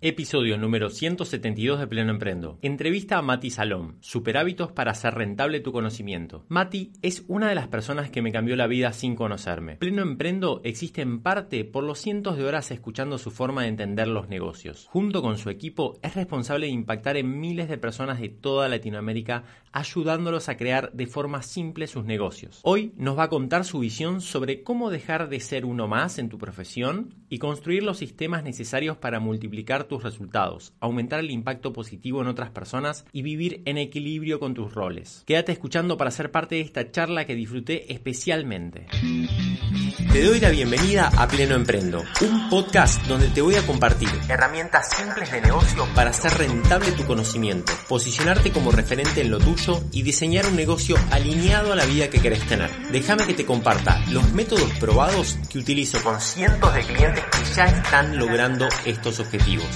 Episodio número 172 de Pleno Emprendo. Entrevista a Mati Salom. Superhábitos para hacer rentable tu conocimiento. Mati es una de las personas que me cambió la vida sin conocerme. Pleno Emprendo existe en parte por los cientos de horas escuchando su forma de entender los negocios. Junto con su equipo es responsable de impactar en miles de personas de toda Latinoamérica ayudándolos a crear de forma simple sus negocios. Hoy nos va a contar su visión sobre cómo dejar de ser uno más en tu profesión y construir los sistemas necesarios para multiplicar tus resultados, aumentar el impacto positivo en otras personas y vivir en equilibrio con tus roles. Quédate escuchando para ser parte de esta charla que disfruté especialmente. Te doy la bienvenida a Pleno Emprendo, un podcast donde te voy a compartir herramientas simples de negocio para hacer rentable tu conocimiento, posicionarte como referente en lo tuyo y diseñar un negocio alineado a la vida que querés tener. Déjame que te comparta los métodos probados que utilizo con cientos de clientes que ya están logrando estos objetivos.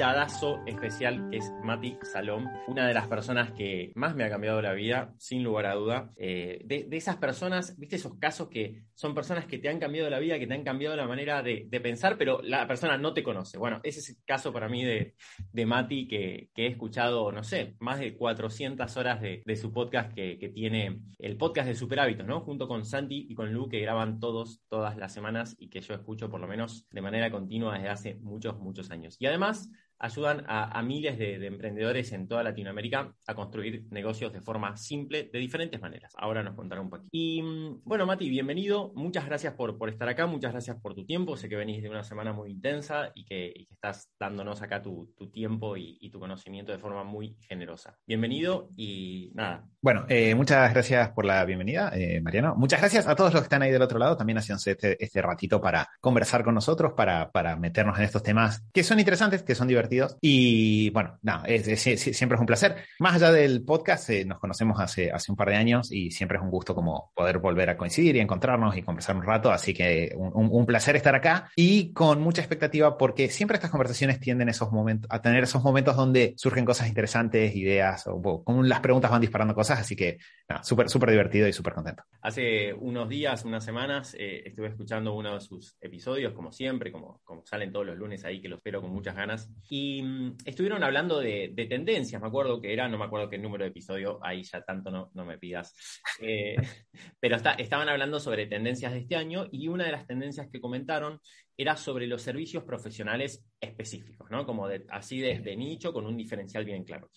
invitadazo especial que es Mati Salom, una de las personas que más me ha cambiado la vida, sin lugar a duda. Eh, de, esas personas, viste esos casos que son personas que te han cambiado la vida, que te han cambiado la manera de, pensar, pero la persona no te conoce. Bueno, ese es el caso para mí de, de Mati, que, he escuchado, no sé, más de 400 horas de, su podcast que, que, tiene el podcast de Super Hábitos, ¿no? Junto con Santi y con Lu, que graban todos, todas las semanas y que yo escucho por lo menos de manera continua desde hace muchos, muchos años. Y además ayudan a, miles de, emprendedores en toda Latinoamérica a construir negocios de forma simple, de diferentes maneras. Ahora nos contará un poquito. Y mm, bueno, Mati, bienvenido. Muchas gracias por, por estar acá, muchas gracias por tu tiempo. Sé que venís de una semana muy intensa y que, estás dándonos acá tu, tiempo y, tu conocimiento de forma muy generosa. Bienvenido y nada. Bueno, eh, muchas gracias por la bienvenida, eh, Mariano. Muchas gracias a todos los que están ahí del otro lado, también haciéndose este, este ratito para conversar con nosotros, para, para meternos en estos temas que son interesantes, que son divertidos. Y bueno, nada, siempre es un placer. Más allá del podcast, eh, nos conocemos hace, hace un par de años y siempre es un gusto como poder volver a coincidir y encontrarnos y conversar un rato. Así que un, placer estar acá y con mucha expectativa porque siempre estas conversaciones tienden esos momentos, a tener esos momentos donde surgen cosas interesantes, ideas, o, con las preguntas van disparando cosas. Así que nada, súper, súper divertido y súper contento. Hace unos días, unas semanas, eh, estuve escuchando uno de sus episodios, como siempre, como, como salen todos los lunes ahí, que los espero con muchas ganas. Y mm, estuvieron hablando de, tendencias, me acuerdo que era, no me acuerdo qué número de episodio, ahí ya tanto no, me pidas. Eh, pero estaban hablando sobre tendencias de este año y una de las tendencias que comentaron era sobre los servicios profesionales específicos, ¿no? Como así desde de nicho, con un diferencial bien claro.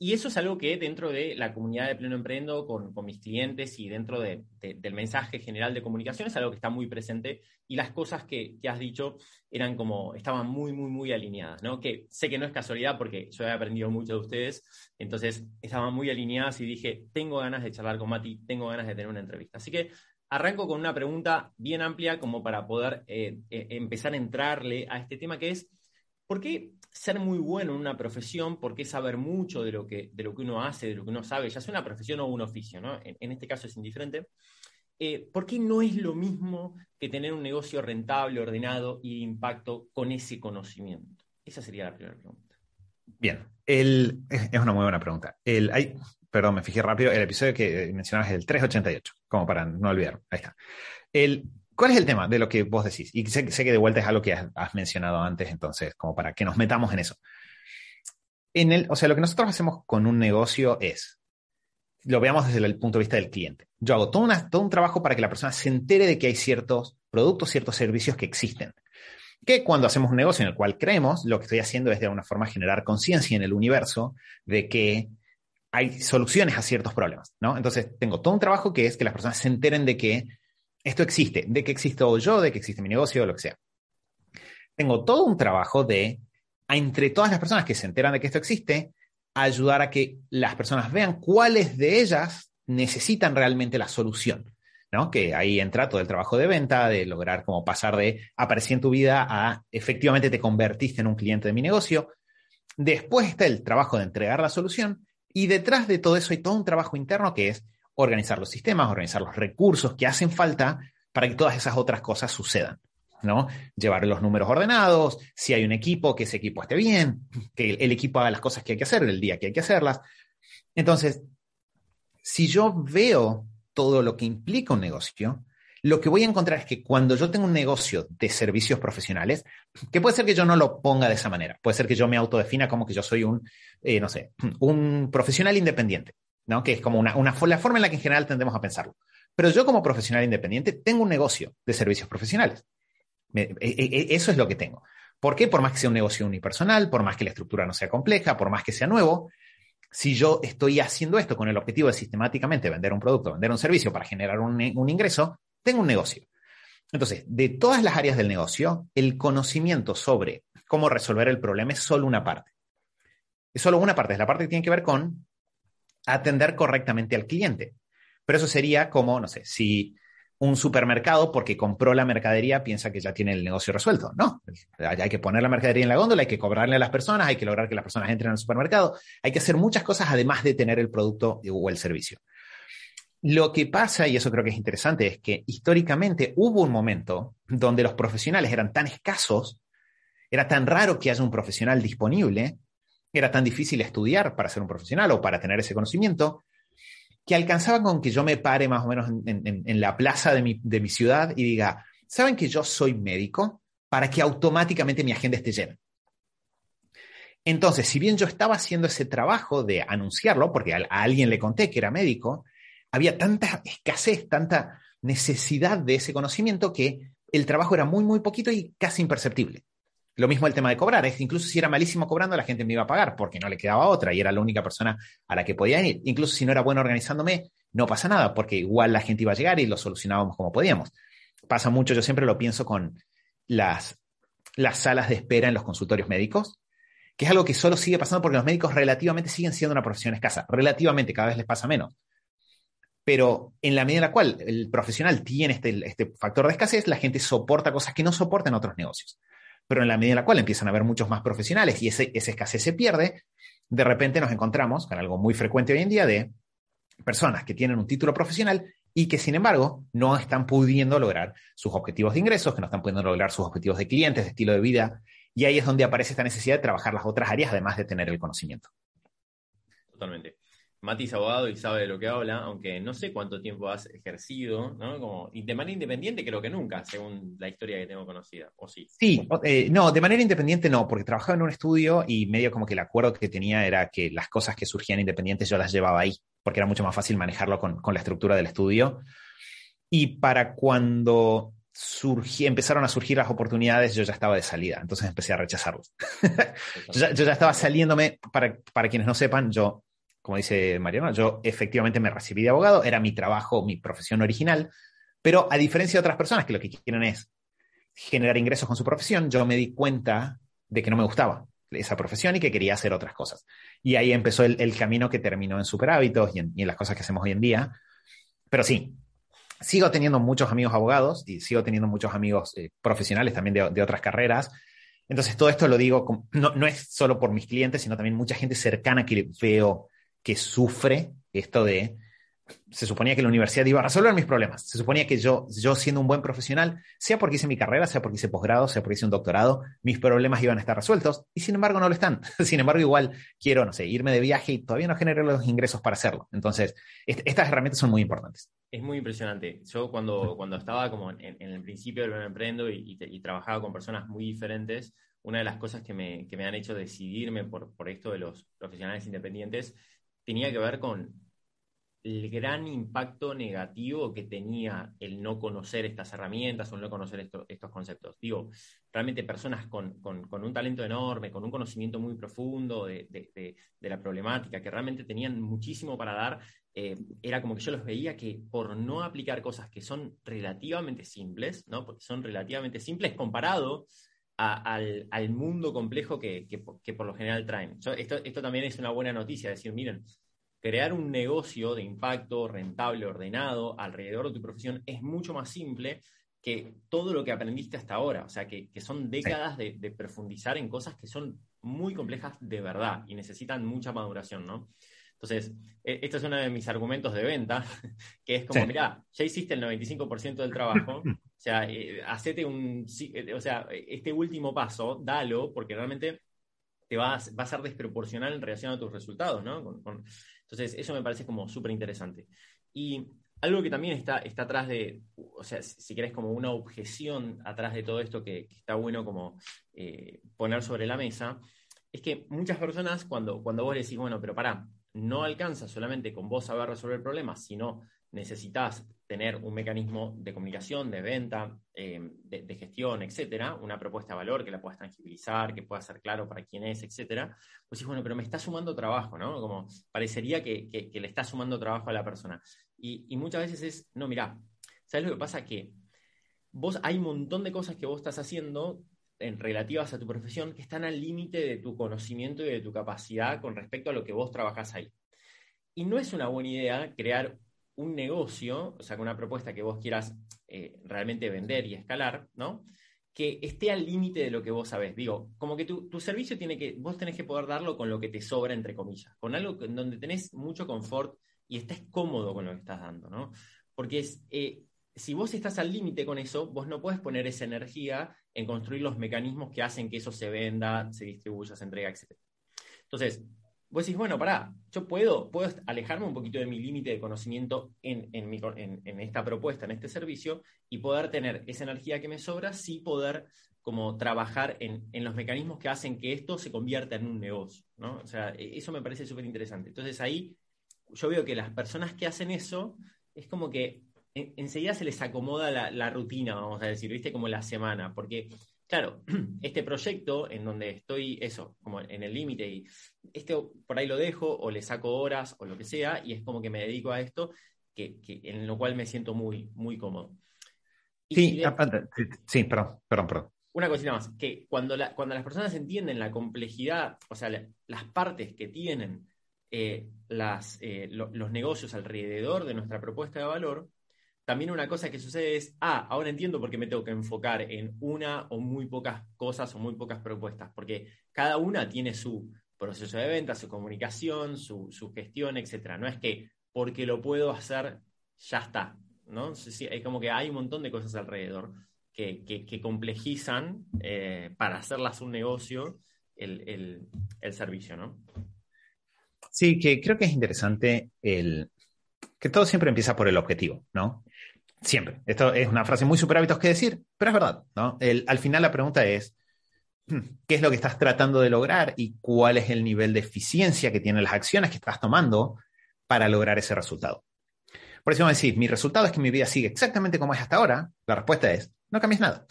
Y eso es algo que dentro de la comunidad de Pleno Emprendo, con, mis clientes y dentro del mensaje general de comunicación, es algo que está muy presente y las cosas que, has dicho eran como, estaban muy, muy, muy alineadas, ¿no? Que sé que no es casualidad porque yo he aprendido mucho de ustedes, entonces estaban muy alineadas y dije, tengo ganas de charlar con Mati, tengo ganas de tener una entrevista. Así que arranco con una pregunta bien amplia como para poder eh, eh, empezar a entrarle a este tema que es, ¿por qué ser muy bueno en una profesión, por qué saber mucho de lo que, de lo que uno hace, de lo que uno sabe, ya sea una profesión o un oficio, ¿no? En, este caso es indiferente. Eh, ¿Por qué no es lo mismo que tener un negocio rentable, ordenado y de impacto con ese conocimiento? Esa sería la primera pregunta. Bien, el, es una muy buena pregunta. El, hay, perdón, me fijé rápido, el episodio que mencionabas es el 388, como para no olvidar. Ahí está. El, ¿Cuál es el tema de lo que vos decís? Y sé, que de vuelta es algo que has, mencionado antes, entonces, como para que nos metamos en eso. O sea, lo que nosotros hacemos con un negocio es, lo veamos desde el punto de vista del cliente. Yo hago todo, todo un trabajo para que la persona se entere de que hay ciertos productos, ciertos servicios que existen. Que cuando hacemos un negocio en el cual creemos, lo que estoy haciendo es de alguna forma generar conciencia en el universo de que hay soluciones a ciertos problemas, ¿no? Entonces, tengo todo un trabajo que es que las personas se enteren de que esto existe, de que existo yo, de que existe mi negocio, lo que sea. Tengo todo un trabajo de, entre todas las personas que se enteran de que esto existe, ayudar a que las personas vean cuáles de ellas necesitan realmente la solución. ¿no? Que ahí entra todo el trabajo de venta, de lograr como pasar de aparecer en tu vida a efectivamente te convertiste en un cliente de mi negocio. Después está el trabajo de entregar la solución y detrás de todo eso hay todo un trabajo interno que es organizar los sistemas, organizar los recursos que hacen falta para que todas esas otras cosas sucedan. ¿no? Llevar los números ordenados, si hay un equipo, que ese equipo esté bien, que el equipo haga las cosas que hay que hacer el día que hay que hacerlas. Entonces, si yo veo todo lo que implica un negocio, lo que voy a encontrar es que cuando yo tengo un negocio de servicios profesionales, que puede ser que yo no lo ponga de esa manera, puede ser que yo me autodefina como que yo soy un, eh, no sé, un profesional independiente, ¿no? Que es como una, una, la forma en la que en general tendemos a pensarlo. Pero yo como profesional independiente tengo un negocio de servicios profesionales. E, e, e, eso es lo que tengo. ¿Por qué? Por más que sea un negocio unipersonal, por más que la estructura no sea compleja, por más que sea nuevo, si yo estoy haciendo esto con el objetivo de sistemáticamente vender un producto, vender un servicio para generar un, un ingreso, tengo un negocio. Entonces, de todas las áreas del negocio, el conocimiento sobre cómo resolver el problema es solo una parte. Es solo una parte, es la parte que tiene que ver con atender correctamente al cliente. Pero eso sería como, no sé, si un supermercado, porque compró la mercadería, piensa que ya tiene el negocio resuelto. No, hay que poner la mercadería en la góndola, hay que cobrarle a las personas, hay que lograr que las personas entren al supermercado, hay que hacer muchas cosas además de tener el producto o el servicio. Lo que pasa, y eso creo que es interesante, es que históricamente hubo un momento donde los profesionales eran tan escasos, era tan raro que haya un profesional disponible, era tan difícil estudiar para ser un profesional o para tener ese conocimiento, que alcanzaba con que yo me pare más o menos en, la plaza de mi, ciudad y diga, ¿saben que yo soy médico? Para que automáticamente mi agenda esté llena. Entonces, si bien yo estaba haciendo ese trabajo de anunciarlo, porque a, alguien le conté que era médico, había tanta escasez, tanta necesidad de ese conocimiento que el trabajo era muy, muy poquito y casi imperceptible. Lo mismo el tema de cobrar, es incluso si era malísimo cobrando, la gente me iba a pagar porque no le quedaba otra y era la única persona a la que podía ir. Incluso si no era bueno organizándome, no pasa nada porque igual la gente iba a llegar y lo solucionábamos como podíamos. Pasa mucho, yo siempre lo pienso con las, las salas de espera en los consultorios médicos, que es algo que solo sigue pasando porque los médicos relativamente siguen siendo una profesión escasa, relativamente cada vez les pasa menos pero en la medida en la cual el profesional tiene este, este, factor de escasez, la gente soporta cosas que no soportan otros negocios. Pero en la medida en la cual empiezan a haber muchos más profesionales y ese, esa escasez se pierde, de repente nos encontramos con algo muy frecuente hoy en día de personas que tienen un título profesional y que sin embargo no están pudiendo lograr sus objetivos de ingresos, que no están pudiendo lograr sus objetivos de clientes, de estilo de vida. Y ahí es donde aparece esta necesidad de trabajar las otras áreas, además de tener el conocimiento. Totalmente. Mati es abogado y sabe de lo que habla, aunque no sé cuánto tiempo has ejercido, ¿no? Como, y de manera independiente creo que nunca, según la historia que tengo conocida, ¿o sí? Sí, eh, no, de manera independiente no, porque trabajaba en un estudio y medio como que el acuerdo que tenía era que las cosas que surgían independientes yo las llevaba ahí, porque era mucho más fácil manejarlo con, con la estructura del estudio. Y para cuando surgí, empezaron a surgir las oportunidades, yo ya estaba de salida, entonces empecé a rechazarlos. yo, ya, yo, ya, estaba saliéndome, para, para quienes no sepan, yo como dice Mariano, yo efectivamente me recibí de abogado, era mi trabajo, mi profesión original, pero a diferencia de otras personas que lo que quieren es generar ingresos con su profesión, yo me di cuenta de que no me gustaba esa profesión y que quería hacer otras cosas. Y ahí empezó el, camino que terminó en superhábitos y en, y en, las cosas que hacemos hoy en día. Pero sí, sigo teniendo muchos amigos abogados y sigo teniendo muchos amigos eh, profesionales también de, de, otras carreras. Entonces, todo esto lo digo, no, no es solo por mis clientes, sino también mucha gente cercana que veo que sufre esto de, se suponía que la universidad iba a resolver mis problemas, se suponía que yo, yo siendo un buen profesional, sea porque hice mi carrera, sea porque hice posgrado, sea porque hice un doctorado, mis problemas iban a estar resueltos y sin embargo no lo están. sin embargo, igual quiero, no sé, irme de viaje y todavía no generé los ingresos para hacerlo. Entonces, estas herramientas son muy importantes. Es muy impresionante. Yo cuando, cuando estaba como en, el principio del emprendo y, y, trabajaba con personas muy diferentes, una de las cosas que me, que me han hecho decidirme por, por esto de los profesionales independientes tenía que ver con el gran impacto negativo que tenía el no conocer estas herramientas o el no conocer estos conceptos. Digo, realmente personas con, un talento enorme, con un conocimiento muy profundo de, la problemática, que realmente tenían muchísimo para dar, eh, era como que yo los veía que por no aplicar cosas que son relativamente simples, ¿no? porque son relativamente simples comparado al, mundo complejo que, por lo general traen. esto, esto también es una buena noticia, decir, miren, crear un negocio de impacto rentable, ordenado, alrededor de tu profesión es mucho más simple que todo lo que aprendiste hasta ahora. O sea, que, son décadas de, profundizar en cosas que son muy complejas de verdad y necesitan mucha maduración, ¿no? Entonces, este es uno de mis argumentos de venta, que es como, mira, ya hiciste el 95% del trabajo, O sea, eh, un, eh, o sea, este último paso, dalo, porque realmente te va a, va a ser desproporcional en relación a tus resultados, ¿no? entonces, eso me parece como súper interesante. Y algo que también está, está atrás de, o sea, si querés como una objeción atrás de todo esto que, está bueno como eh, poner sobre la mesa, es que muchas personas cuando, cuando vos decís, bueno, pero pará, no alcanza solamente con vos saber resolver problemas, sino necesitas tener un mecanismo de comunicación, de venta, eh, de, gestión, etcétera, una propuesta de valor que la puedas tangibilizar, que pueda ser claro para quién es, etcétera, pues sí, bueno, pero me está sumando trabajo, ¿no? Como parecería que, le está sumando trabajo a la persona. Y, muchas veces es, no, mira, ¿sabes lo que pasa? Que vos hay un montón de cosas que vos estás haciendo en relativas a tu profesión que están al límite de tu conocimiento y de tu capacidad con respecto a lo que vos trabajás ahí. Y no es una buena idea crear un negocio, o sea, con una propuesta que vos quieras eh, realmente vender y escalar, ¿no? Que esté al límite de lo que vos sabés. Digo, como que tu, servicio tiene que, vos tenés que poder darlo con lo que te sobra, entre comillas, con algo en donde tenés mucho confort y estés cómodo con lo que estás dando, ¿no? Porque eh, si vos estás al límite con eso, vos no puedes poner esa energía en construir los mecanismos que hacen que eso se venda, se distribuya, se entrega, etc. Entonces, vos decís, bueno, pará, yo puedo, puedo alejarme un poquito de mi límite de conocimiento en, en, esta propuesta, en este servicio, y poder tener esa energía que me sobra, sí poder como trabajar en, los mecanismos que hacen que esto se convierta en un negocio, ¿no? O sea, e, eso me parece súper interesante. Entonces ahí yo veo que las personas que hacen eso, es como que enseguida se les acomoda la, la, rutina, vamos a decir, ¿viste? Como la semana, porque claro, este proyecto en donde estoy, eso, como en el límite, y este por ahí lo dejo, o le saco horas, o lo que sea, y es como que me dedico a esto, que, en lo cual me siento muy, muy cómodo. sí, sí, perdón, perdón, perdón. Una cosita más, que cuando, cuando las personas entienden la complejidad, o sea, las partes que tienen eh, las, eh, los negocios alrededor de nuestra propuesta de valor, también una cosa que sucede es, ah, ahora entiendo por qué me tengo que enfocar en una o muy pocas cosas o muy pocas propuestas, porque cada una tiene su proceso de venta, su comunicación, su, gestión, etc. No es que porque lo puedo hacer, ya está, ¿no? Es como que hay un montón de cosas alrededor que, complejizan eh, para hacerlas un negocio el, el servicio, ¿no? Sí, que creo que es interesante el, que todo siempre empieza por el objetivo, ¿no? Siempre. Esto es una frase muy super hábitos que decir, pero es verdad, ¿no? al final la pregunta es, hmm, ¿qué es lo que estás tratando de lograr y cuál es el nivel de eficiencia que tienen las acciones que estás tomando para lograr ese resultado? Por eso me decís, mi resultado es que mi vida sigue exactamente como es hasta ahora. La respuesta es, no cambies nada.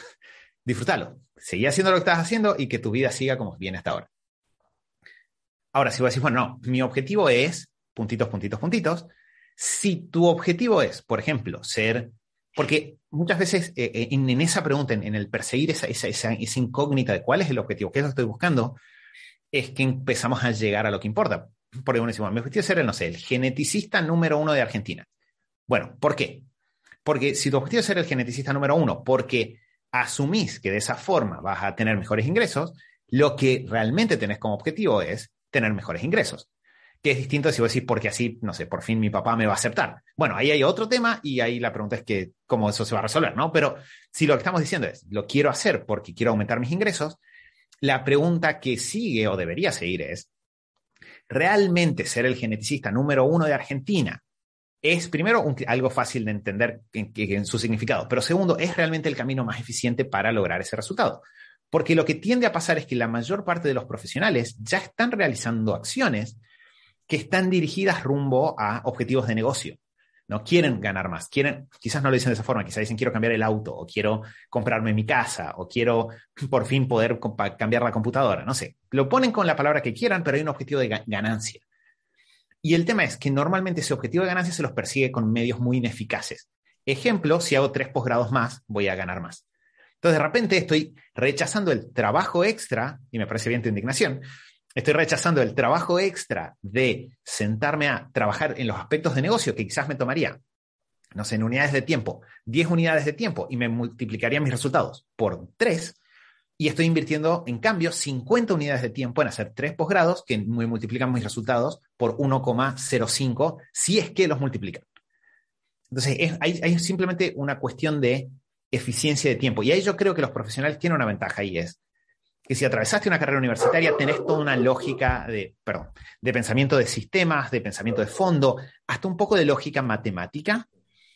Disfrútalo. Seguí haciendo lo que estás haciendo y que tu vida siga como viene hasta ahora. Ahora, si vos decís, bueno, no, mi objetivo es puntitos, puntitos, puntitos, si tu objetivo es, por ejemplo, ser, porque muchas veces eh, eh, en, esa pregunta, en, el perseguir esa, incógnita de cuál es el objetivo, qué es lo que estoy buscando, es que empezamos a llegar a lo que importa. Uno dice, bueno, mi objetivo es ser no sé, el geneticista número uno de Argentina. Bueno, ¿por qué? Porque si tu objetivo es ser el geneticista número uno, porque asumís que de esa forma vas a tener mejores ingresos, lo que realmente tenés como objetivo es tener mejores ingresos que es distinto si vos decís, porque así, no sé, por fin mi papá me va a aceptar. Bueno, ahí hay otro tema y ahí la pregunta es que cómo eso se va a resolver, ¿no? Pero si lo que estamos diciendo es, lo quiero hacer porque quiero aumentar mis ingresos, la pregunta que sigue o debería seguir es, ¿realmente ser el geneticista número uno de Argentina es, primero, algo fácil de entender en su significado, pero segundo, es realmente el camino más eficiente para lograr ese resultado? Porque lo que tiende a pasar es que la mayor parte de los profesionales ya están realizando acciones que están dirigidas rumbo a objetivos de negocio. No quieren ganar más, quieren, quizás no lo dicen de esa forma, quizás dicen quiero cambiar el auto, o quiero comprarme mi casa, o quiero por fin poder cambiar la computadora, no sé. Lo ponen con la palabra que quieran, pero hay un objetivo de ganancia. Y el tema es que normalmente ese objetivo de ganancia se los persigue con medios muy ineficaces. Ejemplo, si hago tres posgrados más, voy a ganar más. Entonces, de repente estoy rechazando el trabajo extra, y me parece bien tu indignación, Estoy rechazando el trabajo extra de sentarme a trabajar en los aspectos de negocio que quizás me tomaría, no sé, en unidades de tiempo, 10 unidades de tiempo y me multiplicaría mis resultados por 3. Y estoy invirtiendo, en cambio, 50 unidades de tiempo en hacer tres posgrados que me multiplican mis resultados por 1,05 si es que los multiplican. Entonces, hay, simplemente una cuestión de eficiencia de tiempo. Y ahí yo creo que los profesionales tienen una ventaja y es que si atravesaste una carrera universitaria, tenés toda una lógica de, perdón, de pensamiento de sistemas, de pensamiento de fondo, hasta un poco de lógica matemática.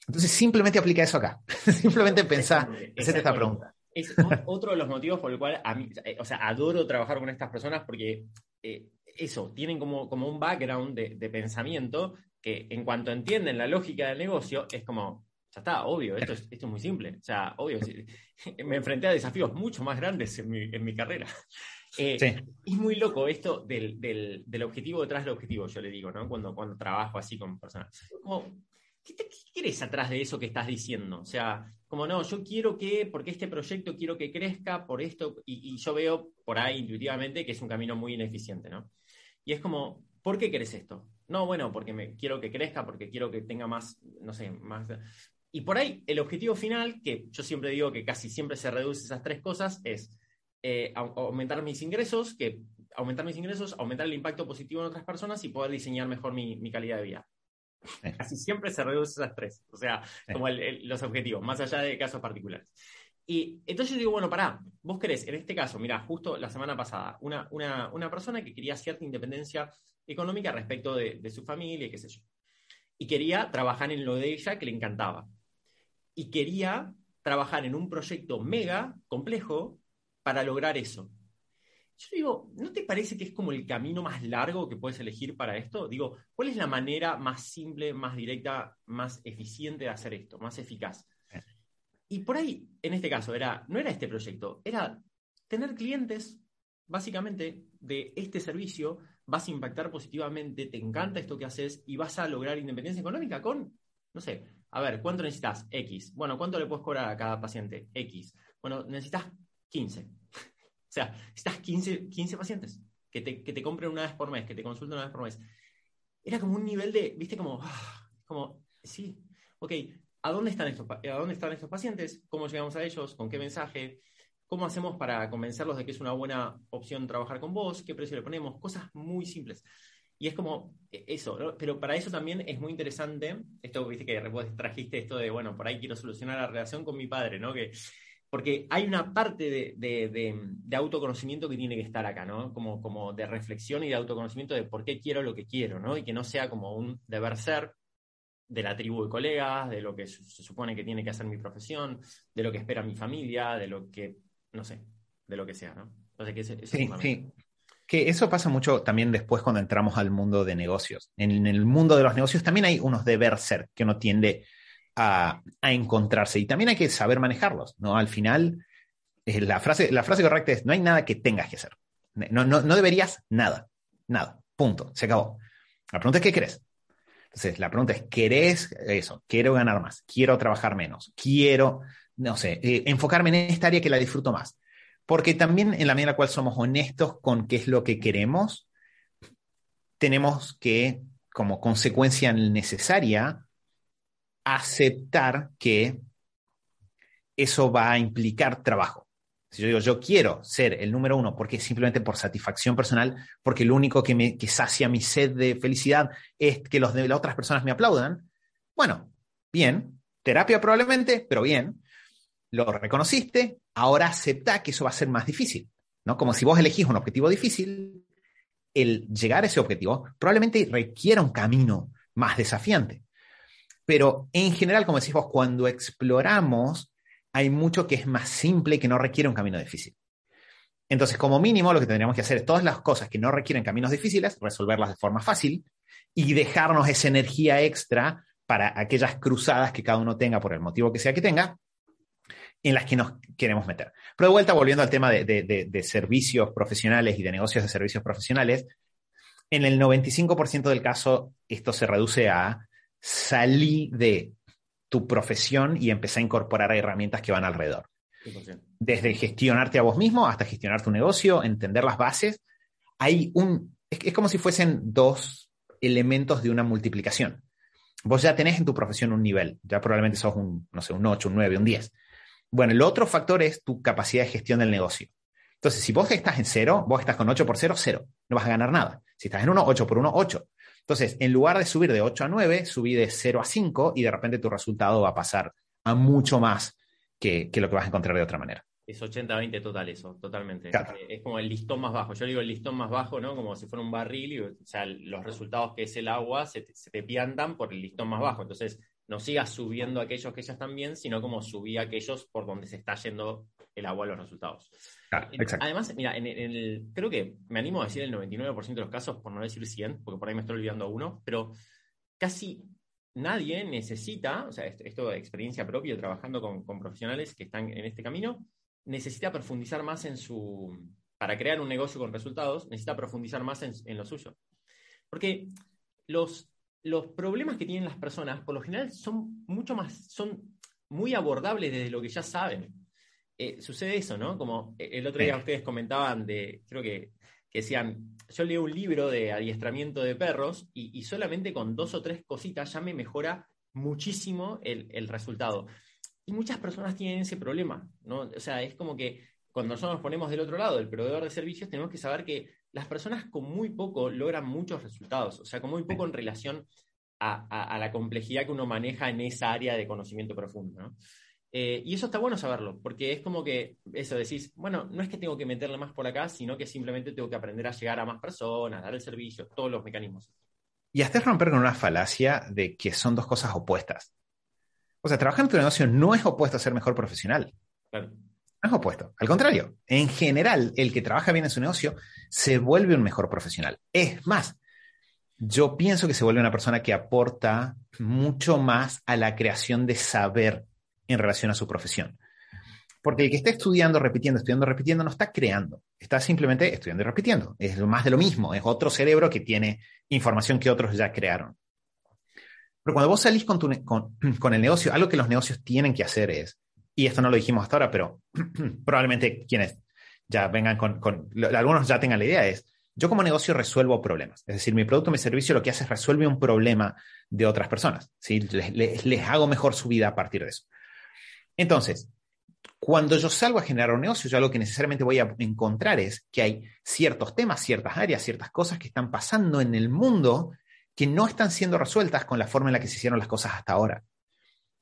Entonces, simplemente aplica eso acá. simplemente pensá, hacete esta pregunta. Es otro de los motivos por el cual a mí, eh, o sea, adoro trabajar con estas personas porque eh, eso, tienen como, como un background de, de, pensamiento que en cuanto entienden la lógica del negocio, es como, ya está, obvio, esto es, esto es muy simple. O sea, obvio, me enfrenté a desafíos mucho más grandes en mi, en mi carrera. Eh, Es muy loco esto del, del, del, objetivo detrás del objetivo, yo le digo, ¿no? Cuando, cuando trabajo así con personas. Como, ¿qué, te, ¿Qué quieres atrás de eso que estás diciendo? O sea, como no, yo quiero que, porque este proyecto quiero que crezca por esto, y, y yo veo por ahí intuitivamente que es un camino muy ineficiente, ¿no? Y es como, ¿por qué querés esto? No, bueno, porque me, quiero que crezca, porque quiero que tenga más, no sé, más... Y por ahí el objetivo final, que yo siempre digo que casi siempre se reduce esas tres cosas, es eh, aumentar mis ingresos, que aumentar mis ingresos, aumentar el impacto positivo en otras personas y poder diseñar mejor mi, mi calidad de vida. Casi siempre se reduce esas tres, o sea, como el, el, los objetivos, más allá de casos particulares. Y entonces yo digo, bueno, pará, vos querés, en este caso, mira, justo la semana pasada, una, una, una persona que quería cierta independencia económica respecto de, de su familia, qué sé yo. Y quería trabajar en lo de ella que le encantaba y quería trabajar en un proyecto mega complejo para lograr eso. Yo digo, ¿no te parece que es como el camino más largo que puedes elegir para esto? Digo, ¿cuál es la manera más simple, más directa, más eficiente de hacer esto, más eficaz? Y por ahí, en este caso, era, no era este proyecto, era tener clientes, básicamente, de este servicio, vas a impactar positivamente, te encanta esto que haces y vas a lograr independencia económica con, no sé, a ver, ¿cuánto necesitas? X. Bueno, ¿cuánto le puedes cobrar a cada paciente? X. Bueno, necesitas 15. o sea, necesitas 15, 15 pacientes que te, que te, compren una vez por mes, que te consulten una vez por mes. Era como un nivel de, viste, como, ah, como, sí, ok, ¿a dónde, están estos, ¿a dónde están estos pacientes? ¿Cómo llegamos a ellos? ¿Con qué mensaje? ¿Cómo hacemos para convencerlos de que es una buena opción trabajar con vos? ¿Qué precio le ponemos? Cosas muy simples. Y es como e, eso, ¿no? pero para eso también es muy interesante, esto viste que vos trajiste esto de, bueno, por ahí quiero solucionar la relación con mi padre, ¿no? Que, porque hay una parte de, de, de, de, autoconocimiento que tiene que estar acá, ¿no? Como, como de reflexión y de autoconocimiento de por qué quiero lo que quiero, ¿no? Y que no sea como un deber ser de la tribu de colegas, de lo que se supone que tiene que hacer mi profesión, de lo que espera mi familia, de lo que, no sé, de lo que sea, ¿no? Entonces, que ese, ese sí, es sí. Que eso pasa mucho también después cuando entramos al mundo de negocios. En el mundo de los negocios también hay unos deber ser que uno tiende a, a encontrarse y también hay que saber manejarlos, ¿no? Al final, eh, la, frase, la frase correcta es, no hay nada que tengas que hacer. No, no, no deberías nada, nada, punto, se acabó. La pregunta es, ¿qué crees? Entonces, la pregunta es, ¿querés eso? Quiero ganar más, quiero trabajar menos, quiero, no sé, eh, enfocarme en esta área que la disfruto más. Porque también en la medida en la cual somos honestos con qué es lo que queremos, tenemos que, como consecuencia necesaria, aceptar que eso va a implicar trabajo. Si yo digo, yo quiero ser el número uno porque simplemente por satisfacción personal, porque lo único que, me, que sacia mi sed de felicidad es que los de las otras personas me aplaudan, bueno, bien, terapia probablemente, pero bien, lo reconociste, ahora acepta que eso va a ser más difícil, ¿no? Como si vos elegís un objetivo difícil, el llegar a ese objetivo probablemente requiera un camino más desafiante. Pero en general, como decís vos, cuando exploramos, hay mucho que es más simple y que no requiere un camino difícil. Entonces, como mínimo, lo que tendríamos que hacer es todas las cosas que no requieren caminos difíciles, resolverlas de forma fácil y dejarnos esa energía extra para aquellas cruzadas que cada uno tenga por el motivo que sea que tenga, en las que nos queremos meter. Pero de vuelta, volviendo al tema de, de, de servicios profesionales y de negocios de servicios profesionales, en el 95% del caso esto se reduce a salir de tu profesión y empezar a incorporar herramientas que van alrededor. 100%. Desde gestionarte a vos mismo hasta gestionar tu negocio, entender las bases, hay un, es, es como si fuesen dos elementos de una multiplicación. Vos ya tenés en tu profesión un nivel, ya probablemente sos un, no sé, un 8, un 9, un 10 bueno, el otro factor es tu capacidad de gestión del negocio. Entonces, si vos estás en cero, vos estás con 8 por 0, 0. No vas a ganar nada. Si estás en 1, 8 por 1, 8. Entonces, en lugar de subir de 8 a 9, subí de 0 a 5 y de repente tu resultado va a pasar a mucho más que, lo que vas a encontrar de otra manera. Es 80-20 total eso, totalmente. Eh, es como el listón más bajo. Yo digo el listón más bajo, ¿no? Como si fuera un barril y, o sea, los resultados que es el agua se te, se te piantan por el listón más bajo. Entonces, no sigas subiendo aquellos que ya están bien, sino como subí aquellos por donde se está yendo el agua a los resultados. Además, mira, en, el, creo que me animo a decir el 99% de los casos, por no decir 100, porque por ahí me estoy olvidando uno, pero casi nadie necesita, o sea, esto, de experiencia propia, trabajando con, profesionales que están en este camino, necesita profundizar más en su, para crear un negocio con resultados, necesita profundizar más en, en lo suyo. Porque los, los problemas que tienen las personas, por lo general, son mucho más, son muy abordables desde lo que ya saben. Eh, sucede eso, ¿no? Como eh, el otro día ustedes comentaban de, creo que, decían, yo leo un libro de adiestramiento de perros y, solamente con dos o tres cositas ya me mejora muchísimo el, resultado. Y muchas personas tienen ese problema, ¿no? O sea, es como que cuando nosotros nos ponemos del otro lado, del proveedor de servicios, tenemos que saber que las personas con muy poco logran muchos resultados, o sea, con muy poco en relación a, a la complejidad que uno maneja en esa área de conocimiento profundo, ¿no? Eh, y eso está bueno saberlo, porque es como que eso decís, bueno, no es que tengo que meterle más por acá, sino que simplemente tengo que aprender a llegar a más personas, dar el servicio, todos los mecanismos. Y hasta romper con una falacia de que son dos cosas opuestas. O sea, trabajar en tu negocio no es opuesto a ser mejor profesional. No es opuesto. Al contrario, en general, el que trabaja bien en su negocio se vuelve un mejor profesional. Es más, yo pienso que se vuelve una persona que aporta mucho más a la creación de saber en relación a su profesión. Porque el que está estudiando, repitiendo, estudiando, repitiendo, no está creando, está simplemente estudiando y repitiendo. Es más de lo mismo, es otro cerebro que tiene información que otros ya crearon. Pero cuando vos salís con, con, el negocio, algo que los negocios tienen que hacer es, y esto no lo dijimos hasta ahora, pero probablemente quienes ya vengan con, algunos ya tengan la idea, es, yo como negocio resuelvo problemas. Es decir, mi producto, mi servicio lo que hace es resuelve un problema de otras personas. ¿sí? les hago mejor su vida a partir de eso. Entonces, cuando yo salgo a generar un negocio, yo lo que necesariamente voy a encontrar es que hay ciertos temas, ciertas áreas, ciertas cosas que están pasando en el mundo que no están siendo resueltas con la forma en la que se hicieron las cosas hasta ahora.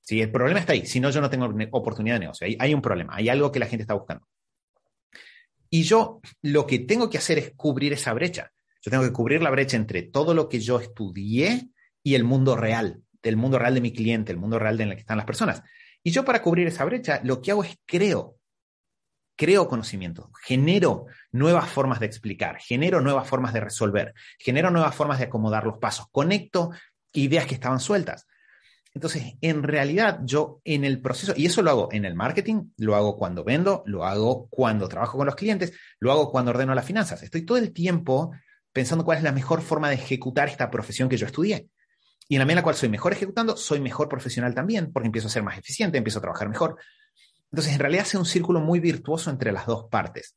Si el problema está ahí, si no, yo no tengo oportunidad de negocio. Hay, hay un problema, hay algo que la gente está buscando. Y yo lo que tengo que hacer es cubrir esa brecha. Yo tengo que cubrir la brecha entre todo lo que yo estudié y el mundo real, del mundo real de mi cliente, el mundo real en el que están las personas. Y yo para cubrir esa brecha, lo que hago es creo, creo conocimiento, genero nuevas formas de explicar, genero nuevas formas de resolver, genero nuevas formas de acomodar los pasos, conecto ideas que estaban sueltas. Entonces, en realidad, yo en el proceso, y eso lo hago en el marketing, lo hago cuando vendo, lo hago cuando trabajo con los clientes, lo hago cuando ordeno las finanzas. Estoy todo el tiempo pensando cuál es la mejor forma de ejecutar esta profesión que yo estudié. Y en la medida cual soy mejor ejecutando, soy mejor profesional también, porque empiezo a ser más eficiente, empiezo a trabajar mejor. Entonces, en realidad hace un círculo muy virtuoso entre las dos partes.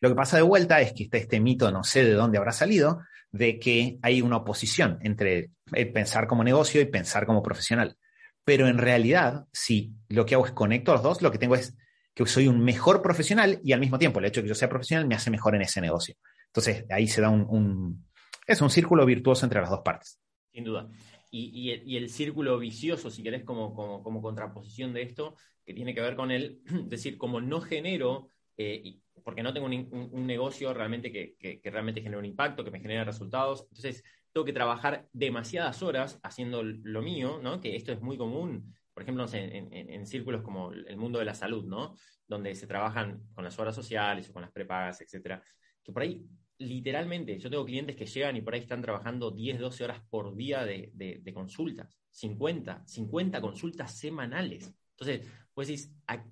Lo que pasa de vuelta es que este mito, no sé de dónde habrá salido, de que hay una oposición entre pensar como negocio y pensar como profesional. Pero en realidad, si lo que hago es conecto los dos, lo que tengo es que soy un mejor profesional y al mismo tiempo el hecho de que yo sea profesional me hace mejor en ese negocio. Entonces, ahí se da un es un círculo virtuoso entre las dos partes. Sin duda. Y, el, círculo vicioso, si querés, como, como, contraposición de esto, que tiene que ver con el decir, como no genero, eh, porque no tengo un, negocio realmente que, realmente genere un impacto, que me genere resultados, entonces tengo que trabajar demasiadas horas haciendo lo mío, ¿no? Que esto es muy común, por ejemplo, en, en, círculos como el mundo de la salud, ¿no? Donde se trabajan con las horas sociales o con las prepagas, etcétera, que por ahí literalmente, yo tengo clientes que llegan y por ahí están trabajando 10, 12 horas por día de, consultas, 50, 50 consultas semanales. Entonces, pues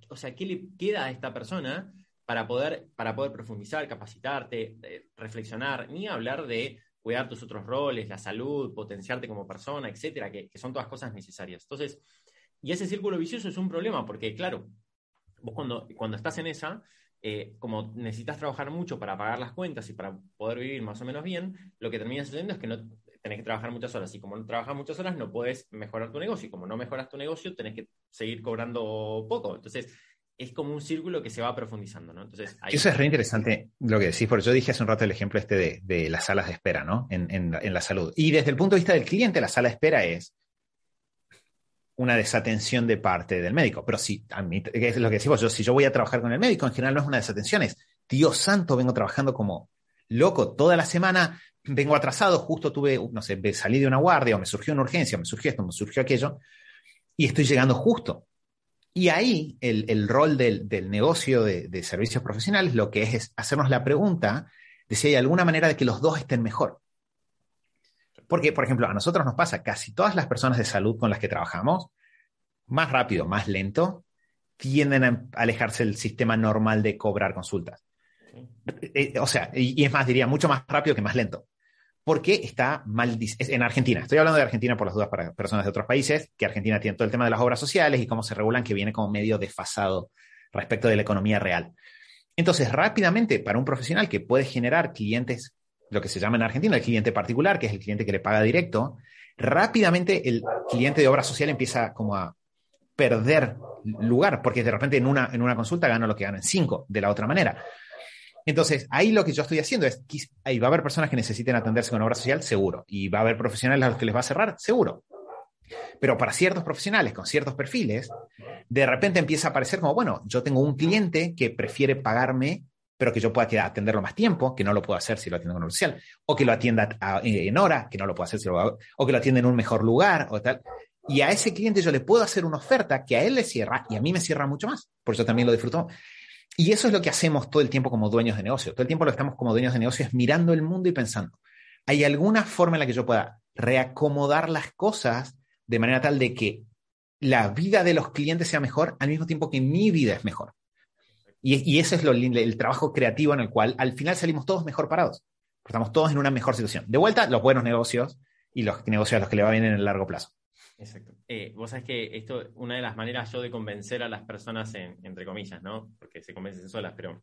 o sea, ¿qué le queda a esta persona para poder, para poder profundizar, capacitarte, eh, reflexionar, ni hablar de cuidar tus otros roles, la salud, potenciarte como persona, etcétera, que, que son todas cosas necesarias. Entonces, y ese círculo vicioso es un problema, porque claro, vos cuando, cuando estás en esa, eh, como necesitas trabajar mucho para pagar las cuentas y para poder vivir más o menos bien, lo que termina sucediendo es que no tenés que trabajar muchas horas. Y como no trabajas muchas horas, no puedes mejorar tu negocio. Y como no mejoras tu negocio, tenés que seguir cobrando poco. Entonces, es como un círculo que se va profundizando, ¿no? Entonces, Eso es re interesante lo que decís, porque yo dije hace un rato el ejemplo este de, las salas de espera, ¿no? En, en, la salud. Y desde el punto de vista del cliente, la sala de espera es una desatención de parte del médico. Pero si, a mí, es lo que decimos, yo, si yo voy a trabajar con el médico, en general no es una desatención, es, Dios santo, vengo trabajando como loco toda la semana, vengo atrasado, justo tuve, no sé, salí de una guardia o me surgió una urgencia, me surgió esto, me surgió aquello, y estoy llegando justo. Y ahí el, rol del, negocio de, de, servicios profesionales lo que es, es hacernos la pregunta de si hay alguna manera de que los dos estén mejor. Porque, por ejemplo, a nosotros nos pasa, casi todas las personas de salud con las que trabajamos, más rápido, más lento, tienden a alejarse del sistema normal de cobrar consultas. Eh, o sea, y, es más, diría, mucho más rápido que más lento. Porque está mal. En Argentina, estoy hablando de Argentina por las dudas para personas de otros países, que Argentina tiene todo el tema de las obras sociales y cómo se regulan, que viene como medio desfasado respecto de la economía real. Entonces, rápidamente, para un profesional que puede generar clientes, lo que se llama en Argentina el cliente particular, que es el cliente que le paga directo, rápidamente el cliente de obra social empieza como a perder lugar, porque de repente en una, en una consulta gano lo que ganan cinco de la otra manera. Entonces, ahí lo que yo estoy haciendo es, ahí va a haber personas que necesiten atenderse con obra social, seguro, y va a haber profesionales a los que les va a cerrar, seguro. Pero para ciertos profesionales con ciertos perfiles, de repente empieza a aparecer como, bueno, yo tengo un cliente que prefiere pagarme, pero que yo pueda atenderlo más tiempo, que no lo puedo hacer si lo atiendo con obra social, o que lo atienda en hora, que no lo puedo hacer si lo hago, o que lo atienda en un mejor lugar, o tal. Y a ese cliente yo le puedo hacer una oferta que a él le cierra y a mí me cierra mucho más. Por eso también lo disfruto. Y eso es lo que hacemos todo el tiempo como dueños de negocio. Todo el tiempo lo estamos como dueños de negocio es mirando el mundo y pensando, ¿hay alguna forma en la que yo pueda reacomodar las cosas de manera tal de que la vida de los clientes sea mejor al mismo tiempo que mi vida es mejor? Y, y ese es lo, el trabajo creativo en el cual al final salimos todos mejor parados. Estamos todos en una mejor situación. De vuelta, los buenos negocios y los negocios a los que le va bien en el largo plazo. Exacto. Eh, vos sabés que esto, una de las maneras yo de convencer a las personas, entre comillas, ¿no? Porque se convencen solas, pero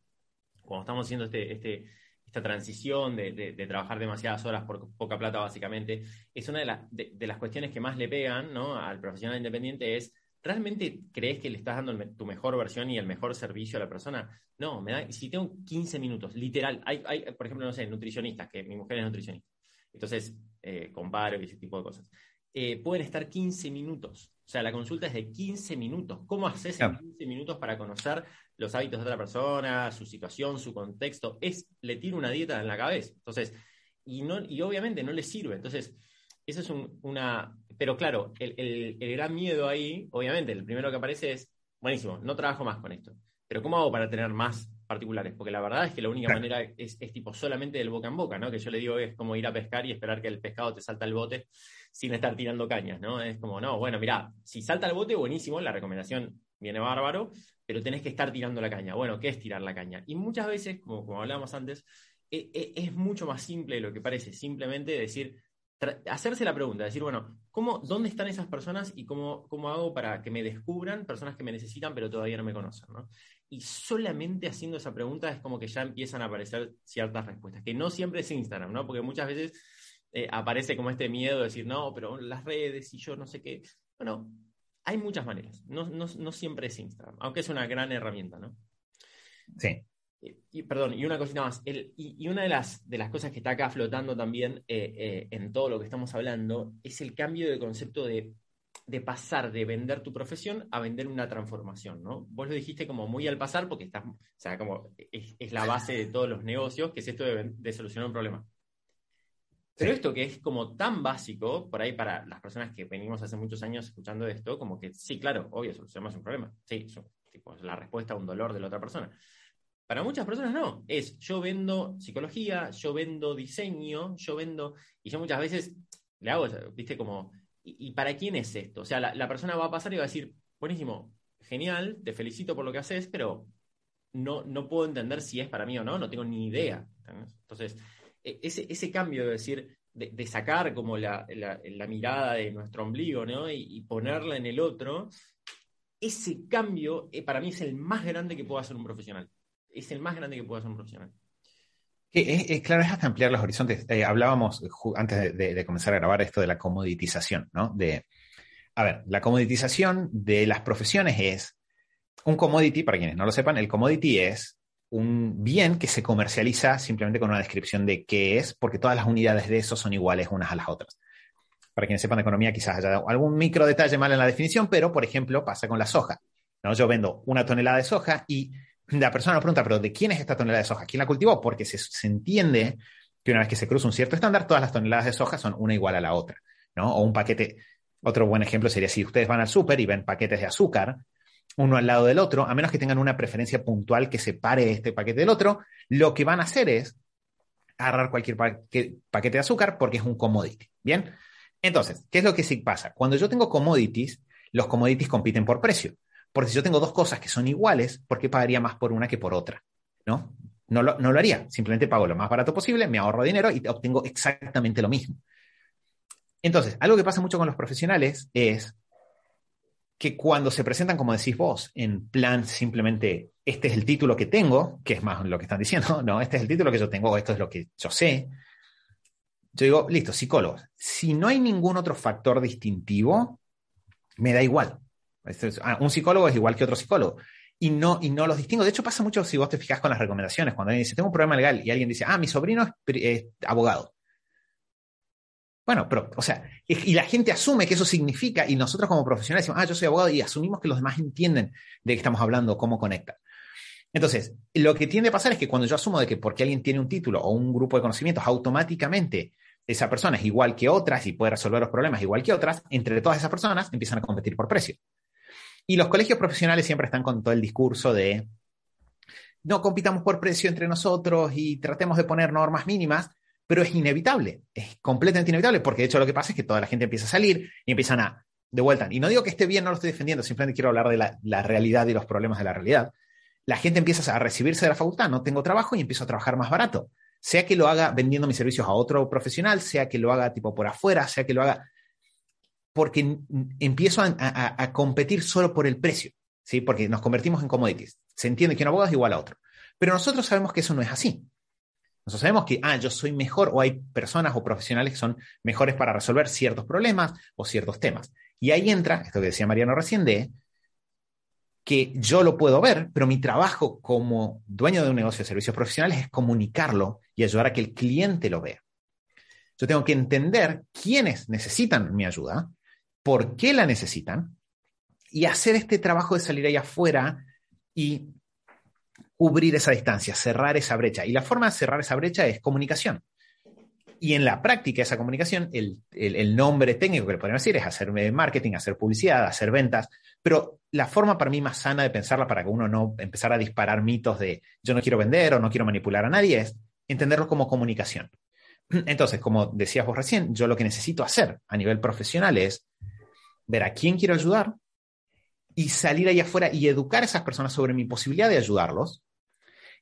cuando estamos haciendo este, este, esta transición de, trabajar demasiadas horas por poca plata, básicamente, es una de, de, las cuestiones que más le pegan, ¿no? Al profesional independiente es, ¿realmente crees que le estás dando tu mejor versión y el mejor servicio a la persona? No, me da, si tengo 15 minutos, literal, hay, hay por ejemplo, no sé, nutricionistas, que mi mujer es nutricionista, entonces eh, comparo y ese tipo de cosas eh, pueden estar 15 minutos. O sea, la consulta es de 15 minutos. ¿Cómo haces en 15 minutos para conocer los hábitos de otra persona, su situación, su contexto? Es, le tiro una dieta en la cabeza. Entonces, y, no, y obviamente no le sirve. Entonces, eso es una... Pero claro, el, el gran miedo ahí, obviamente, el primero que aparece es, buenísimo, no trabajo más con esto. Pero ¿cómo hago para tener más particulares, porque la verdad es que la única manera es, tipo solamente del boca en boca, ¿no? Que yo le digo es como ir a pescar y esperar que el pescado te salta al bote sin estar tirando cañas, ¿no? Es como, no, bueno, mira, si salta al bote, buenísimo, la recomendación viene bárbaro, pero tenés que estar tirando la caña. Bueno, ¿qué es tirar la caña? Y muchas veces, como, como hablábamos antes, e, e, es mucho más simple de lo que parece, simplemente decir, hacerse la pregunta, decir, bueno, ¿cómo, ¿dónde están esas personas y cómo, cómo hago para que me descubran personas que me necesitan pero todavía no me conocen? ¿no? Y solamente haciendo esa pregunta es como que ya empiezan a aparecer ciertas respuestas, que no siempre es Instagram, ¿no? Porque muchas veces eh, aparece como este miedo de decir, no, pero las redes y yo no sé qué. Bueno, hay muchas maneras, no, no, no siempre es Instagram, aunque es una gran herramienta, ¿no? Sí, y, perdón, y una cosita más. y, una de las, de las cosas que está acá flotando también eh, eh, en todo lo que estamos hablando es el cambio de concepto de, pasar de vender tu profesión a vender una transformación, ¿no? Vos lo dijiste como muy al pasar porque estás, o sea, como es, la base de todos los negocios, que es esto de, solucionar un problema. Pero esto que es como tan básico, por ahí para las personas que venimos hace muchos años escuchando esto, como que sí, claro, obvio, solucionamos un problema. Sí, tipo, es la respuesta a un dolor de la otra persona. Para muchas personas no, es yo vendo psicología, yo vendo diseño, yo vendo, y yo muchas veces le hago, viste, como, ¿y, para quién es esto? O sea, la, persona va a pasar y va a decir, buenísimo, genial, te felicito por lo que haces, pero no, no puedo entender si es para mí o no, no tengo ni idea. Entonces, e, ese, ese cambio de decir, de, sacar como la, mirada de nuestro ombligo, ¿no? Y, ponerla en el otro, ese cambio eh, para mí es el más grande que puede hacer un profesional es el más grande que puede hacer un profesional. Es, claro, es hasta ampliar los horizontes. Eh, hablábamos antes de, comenzar a grabar esto de la comoditización, ¿no? De, a ver, la comoditización de las profesiones es un commodity, para quienes no lo sepan, el commodity es un bien que se comercializa simplemente con una descripción de qué es, porque todas las unidades de eso son iguales unas a las otras. Para quienes sepan de economía, quizás haya algún micro detalle mal en la definición, pero, por ejemplo, pasa con la soja. ¿no? Yo vendo una tonelada de soja y la persona nos pregunta, pero ¿de quién es esta tonelada de soja? ¿Quién la cultivó? Porque se, se entiende que una vez que se cruza un cierto estándar, todas las toneladas de soja son una igual a la otra. ¿no? O un paquete, otro buen ejemplo sería si ustedes van al súper y ven paquetes de azúcar, uno al lado del otro, a menos que tengan una preferencia puntual que separe este paquete del otro, lo que van a hacer es agarrar cualquier paquete de azúcar porque es un commodity. Bien, entonces, ¿qué es lo que sí pasa? Cuando yo tengo commodities, los commodities compiten por precio. Porque si yo tengo dos cosas que son iguales, ¿por qué pagaría más por una que por otra? ¿No? No lo, haría. Simplemente pago lo más barato posible, me ahorro dinero y obtengo exactamente lo mismo. Entonces, algo que pasa mucho con los profesionales es que cuando se presentan, como decís vos, en plan simplemente, este es el título que tengo, que es más lo que están diciendo, no, este es el título que yo tengo, esto es lo que yo sé. Yo digo, listo, psicólogos, si no hay ningún otro factor distintivo, me da igual. Ah, un psicólogo es igual que otro psicólogo. Y no, y no los distingo. De hecho, pasa mucho si vos te fijas con las recomendaciones. Cuando alguien dice, tengo un problema legal, y alguien dice, ah, mi sobrino es abogado. Bueno, pero, o sea, y la gente asume que eso significa, y nosotros como profesionales decimos, ah, yo soy abogado, y asumimos que los demás entienden de qué estamos hablando, cómo conecta. Entonces, lo que tiende a pasar es que cuando yo asumo de que porque alguien tiene un título o un grupo de conocimientos, automáticamente esa persona es igual que otras y puede resolver los problemas igual que otras, entre todas esas personas empiezan a competir por precio. Y los colegios profesionales siempre están con todo el discurso de no compitamos por precio entre nosotros y tratemos de poner normas mínimas, pero es inevitable, es completamente inevitable, porque de hecho lo que pasa es que toda la gente empieza a salir y empiezan a, de vuelta, y no digo que esté bien, no lo estoy defendiendo, simplemente quiero hablar de la, realidad y los problemas de la realidad. La gente empieza a recibirse de la facultad, no tengo trabajo y empiezo a trabajar más barato. Sea que lo haga vendiendo mis servicios a otro profesional, sea que lo haga tipo por afuera, sea que lo haga porque empiezo a, competir solo por el precio, ¿sí? Porque nos convertimos en commodities. Se entiende que un abogado es igual a otro. Pero nosotros sabemos que eso no es así. Nosotros sabemos que, ah, yo soy mejor o hay personas o profesionales que son mejores para resolver ciertos problemas o ciertos temas. Y ahí entra, esto que decía Mariano recién, que yo lo puedo ver, pero mi trabajo como dueño de un negocio de servicios profesionales es comunicarlo y ayudar a que el cliente lo vea. Yo tengo que entender quiénes necesitan mi ayuda, por qué la necesitan y hacer este trabajo de salir allá afuera y cubrir esa distancia, cerrar esa brecha. Y la forma de cerrar esa brecha es comunicación. Y en la práctica esa comunicación, el, nombre técnico que le podemos decir es hacer marketing, hacer publicidad, hacer ventas, pero la forma para mí más sana de pensarla para que uno no empezara a disparar mitos de yo no quiero vender o no quiero manipular a nadie es entenderlo como comunicación. Entonces, como decías vos recién, yo lo que necesito hacer a nivel profesional es ver a quién quiero ayudar y salir allá afuera y educar a esas personas sobre mi posibilidad de ayudarlos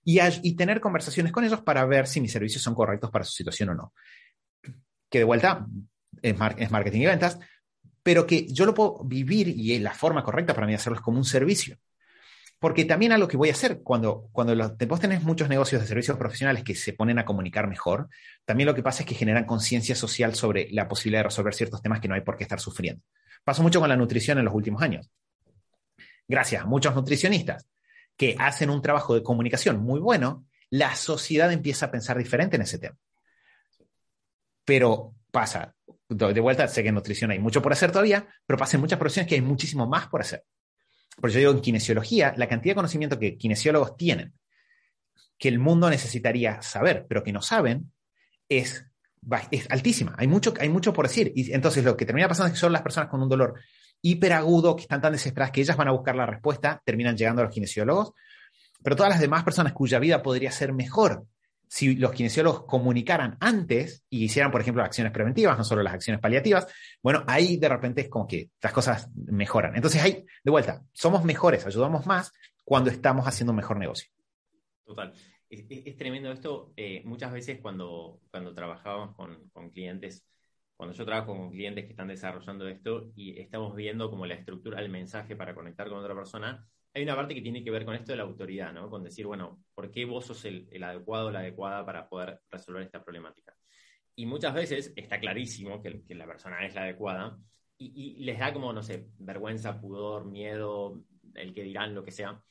y, tener conversaciones con ellos para ver si mis servicios son correctos para su situación o no. Que de vuelta es, marketing y ventas, pero que yo lo puedo vivir y la forma correcta para mí hacerlo es como un servicio. Porque también a lo que voy a hacer, cuando, cuando vos tenés muchos negocios de servicios profesionales que se ponen a comunicar mejor, también lo que pasa es que generan conciencia social sobre la posibilidad de resolver ciertos temas que no hay por qué estar sufriendo. Pasó mucho con la nutrición en los últimos años. Gracias a muchos nutricionistas que hacen un trabajo de comunicación muy bueno, la sociedad empieza a pensar diferente en ese tema. Pero pasa, de vuelta, sé que en nutrición hay mucho por hacer todavía, pero pasa en muchas profesiones que hay muchísimo más por hacer. Por eso digo, en kinesiología, la cantidad de conocimiento que kinesiólogos tienen, que el mundo necesitaría saber, pero que no saben, es, es altísima. Hay mucho, hay mucho por decir. Y entonces lo que termina pasando es que son las personas con un dolor hiperagudo, que están tan desesperadas que ellas van a buscar la respuesta, terminan llegando a los kinesiólogos, pero todas las demás personas cuya vida podría ser mejor si los kinesiólogos comunicaran antes y hicieran, por ejemplo, acciones preventivas, no solo las acciones paliativas, bueno, ahí de repente es como que las cosas mejoran. Entonces ahí, de vuelta, somos mejores, ayudamos más cuando estamos haciendo un mejor negocio. Total. Es, tremendo esto. Eh, muchas veces cuando, cuando trabajábamos con, con clientes, cuando yo trabajo con clientes que están desarrollando esto y estamos viendo como la estructura del mensaje para conectar con otra persona, hay una parte que tiene que ver con esto de la autoridad, ¿no? Con decir, bueno, ¿por qué vos sos el, adecuado o la adecuada para poder resolver esta problemática? Y muchas veces está clarísimo que, la persona es la adecuada y, les da como, no sé, vergüenza, pudor, miedo, el que dirán, lo que sea.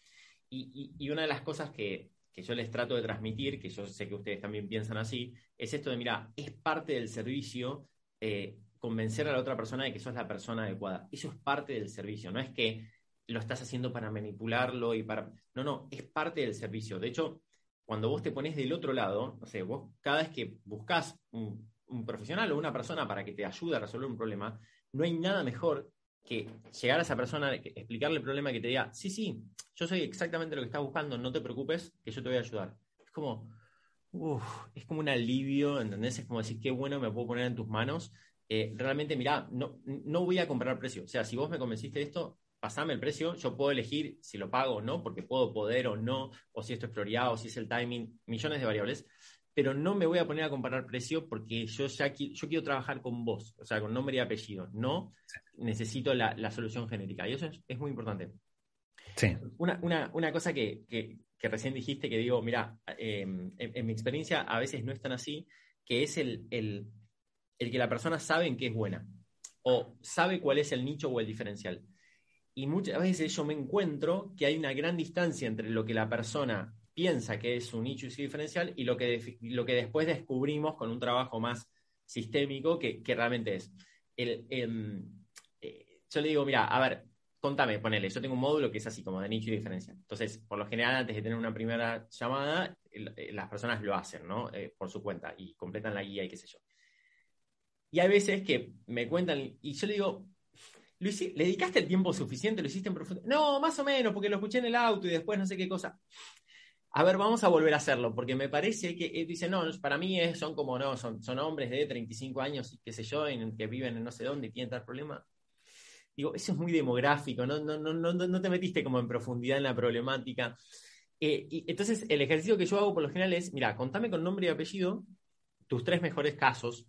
Y, una de las cosas que, que yo les trato de transmitir, que yo sé que ustedes también piensan así, es esto de, mira, es parte del servicio eh, convencer a la otra persona de que sos la persona adecuada. Eso es parte del servicio, no es que lo estás haciendo para manipularlo y para... No, no, es parte del servicio. De hecho, cuando vos te pones del otro lado, no sé, vos cada vez que buscas un, profesional o una persona para que te ayude a resolver un problema, no hay nada mejor que llegar a esa persona, explicarle el problema que te diga, sí, sí, yo soy exactamente lo que estás buscando, no te preocupes, que yo te voy a ayudar. Es como, es como un alivio, ¿entendés? Es como decir, qué bueno me puedo poner en tus manos. Eh, realmente, mira, no, no voy a comprar precio. O sea, si vos me convenciste de esto, pasame el precio, yo puedo elegir si lo pago o no, porque puedo poder o no, o si esto es prioridad, o si es el timing, millones de variables, pero no me voy a poner a comparar precio porque yo ya yo quiero trabajar con vos, o sea, con nombre y apellido, no necesito la, solución genérica. Y eso es, muy importante. Sí. Una, cosa que, recién dijiste que digo, mira, em, en, mi experiencia a veces no es tan así, que es el, el, el que la persona sabe en qué es buena o sabe cuál es el nicho o el diferencial. Y muchas veces yo me encuentro que hay una gran distancia entre lo que la persona piensa que es un nicho y su diferencial y lo que, lo que después descubrimos con un trabajo más sistémico que, realmente es. El, em, eh, yo le digo, mira, a ver, contame, ponele, yo tengo un módulo que es así como de nicho y diferencial. Entonces, por lo general, antes de tener una primera llamada, eh, las personas lo hacen, ¿no? Eh, por su cuenta y completan la guía y qué sé yo. Y hay veces que me cuentan, y yo le digo, ¿Le dedicaste el tiempo suficiente? ¿Lo hiciste en profundidad? No, más o menos, porque lo escuché en el auto y después no sé qué cosa. A ver, vamos a volver a hacerlo, porque me parece que él dice, no, para mí son como, no, son, son hombres de 35 años y qué sé yo, en, que viven en no sé dónde y tienen tal problema. Digo, eso es muy demográfico, no, no, no, no, no te metiste como en profundidad en la problemática. Eh, y entonces, el ejercicio que yo hago por lo general es, mira, contame con nombre y apellido tus tres mejores casos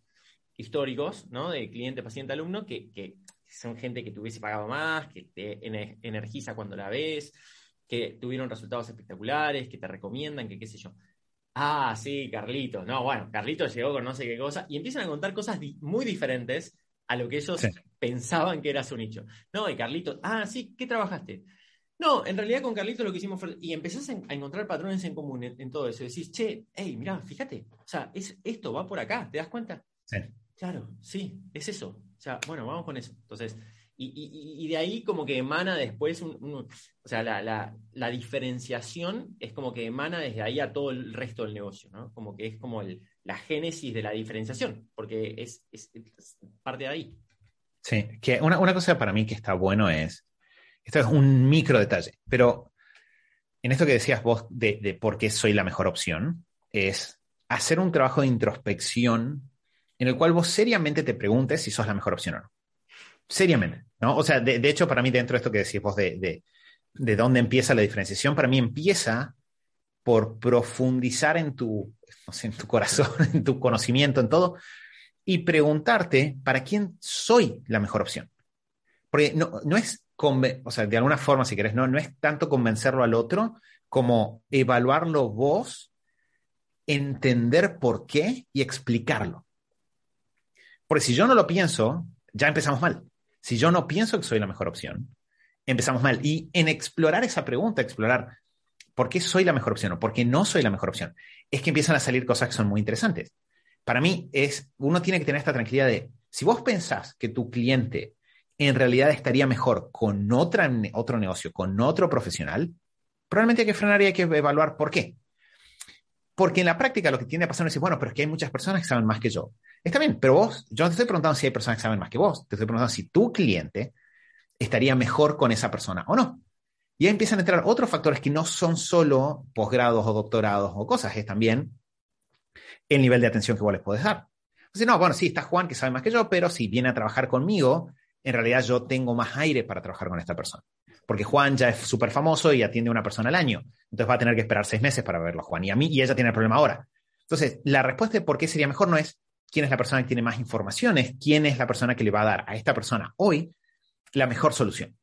históricos, ¿no? De cliente, paciente, alumno, que son gente que te hubiese pagado más, que te energiza cuando la ves, que tuvieron resultados espectaculares, que te recomiendan, que qué sé yo. Ah, sí, Carlitos. No, bueno, Carlitos llegó con no sé qué cosa y empiezan a contar cosas muy diferentes a lo que ellos pensaban que era su nicho. No, y Carlitos, ah, sí, ¿qué trabajaste? No, en realidad con Carlitos lo que hicimos fue, y empezás a, encontrar patrones en común en, todo eso. Decís, che, hey, mirá, fíjate, o sea, es, esto va por acá, ¿te das cuenta? Sí. Claro, sí, es eso. Sea, bueno, vamos con eso. Entonces, y, de ahí como que emana después, o sea, la, diferenciación es como que emana desde ahí a todo el resto del negocio, ¿no? Como que es como la génesis de la diferenciación, porque es, parte de ahí. Sí, que una, cosa para mí que está bueno es, esto es un micro detalle, pero en esto que decías vos de, de por qué soy la mejor opción, es hacer un trabajo de introspección en el cual vos seriamente te preguntes si sos la mejor opción o no. Seriamente, ¿no? O sea, de, hecho, para mí, dentro de esto que decís vos de, de, dónde empieza la diferenciación, para mí empieza por profundizar en tu, en tu corazón, en tu conocimiento, en todo, y preguntarte para quién soy la mejor opción. Porque no, no es, o sea, de alguna forma, si querés, no, no es tanto convencerlo al otro como evaluarlo vos, entender por qué y explicarlo. Porque si yo no lo pienso, ya empezamos mal. Si yo no pienso que soy la mejor opción, empezamos mal. Y en explorar esa pregunta, explorar por qué soy la mejor opción o por qué no soy la mejor opción, es que empiezan a salir cosas que son muy interesantes. Para mí es, uno tiene que tener esta tranquilidad de, si vos pensás que tu cliente en realidad estaría mejor con otra, otro negocio, con otro profesional, probablemente hay que frenar y hay que evaluar por qué. Porque en la práctica lo que tiende a pasar es bueno, pero es que hay muchas personas que saben más que yo. Está bien, pero vos, yo no te estoy preguntando si hay personas que saben más que vos, te estoy preguntando si tu cliente estaría mejor con esa persona o no. Y ahí empiezan a entrar otros factores que no son solo posgrados o doctorados o cosas, es también el nivel de atención que vos les podés dar. Entonces, no, bueno, sí, está Juan que sabe más que yo, pero si viene a trabajar conmigo, en realidad yo tengo más aire para trabajar con esta persona. Porque Juan ya es súper famoso y atiende a una persona al año. Entonces va a tener que esperar seis meses para verlo, Juan. Y a mí, y ella tiene el problema ahora. Entonces, la respuesta de por qué sería mejor no es quién es la persona que tiene más informaciones, quién es la persona que le va a dar a esta persona hoy la mejor solución.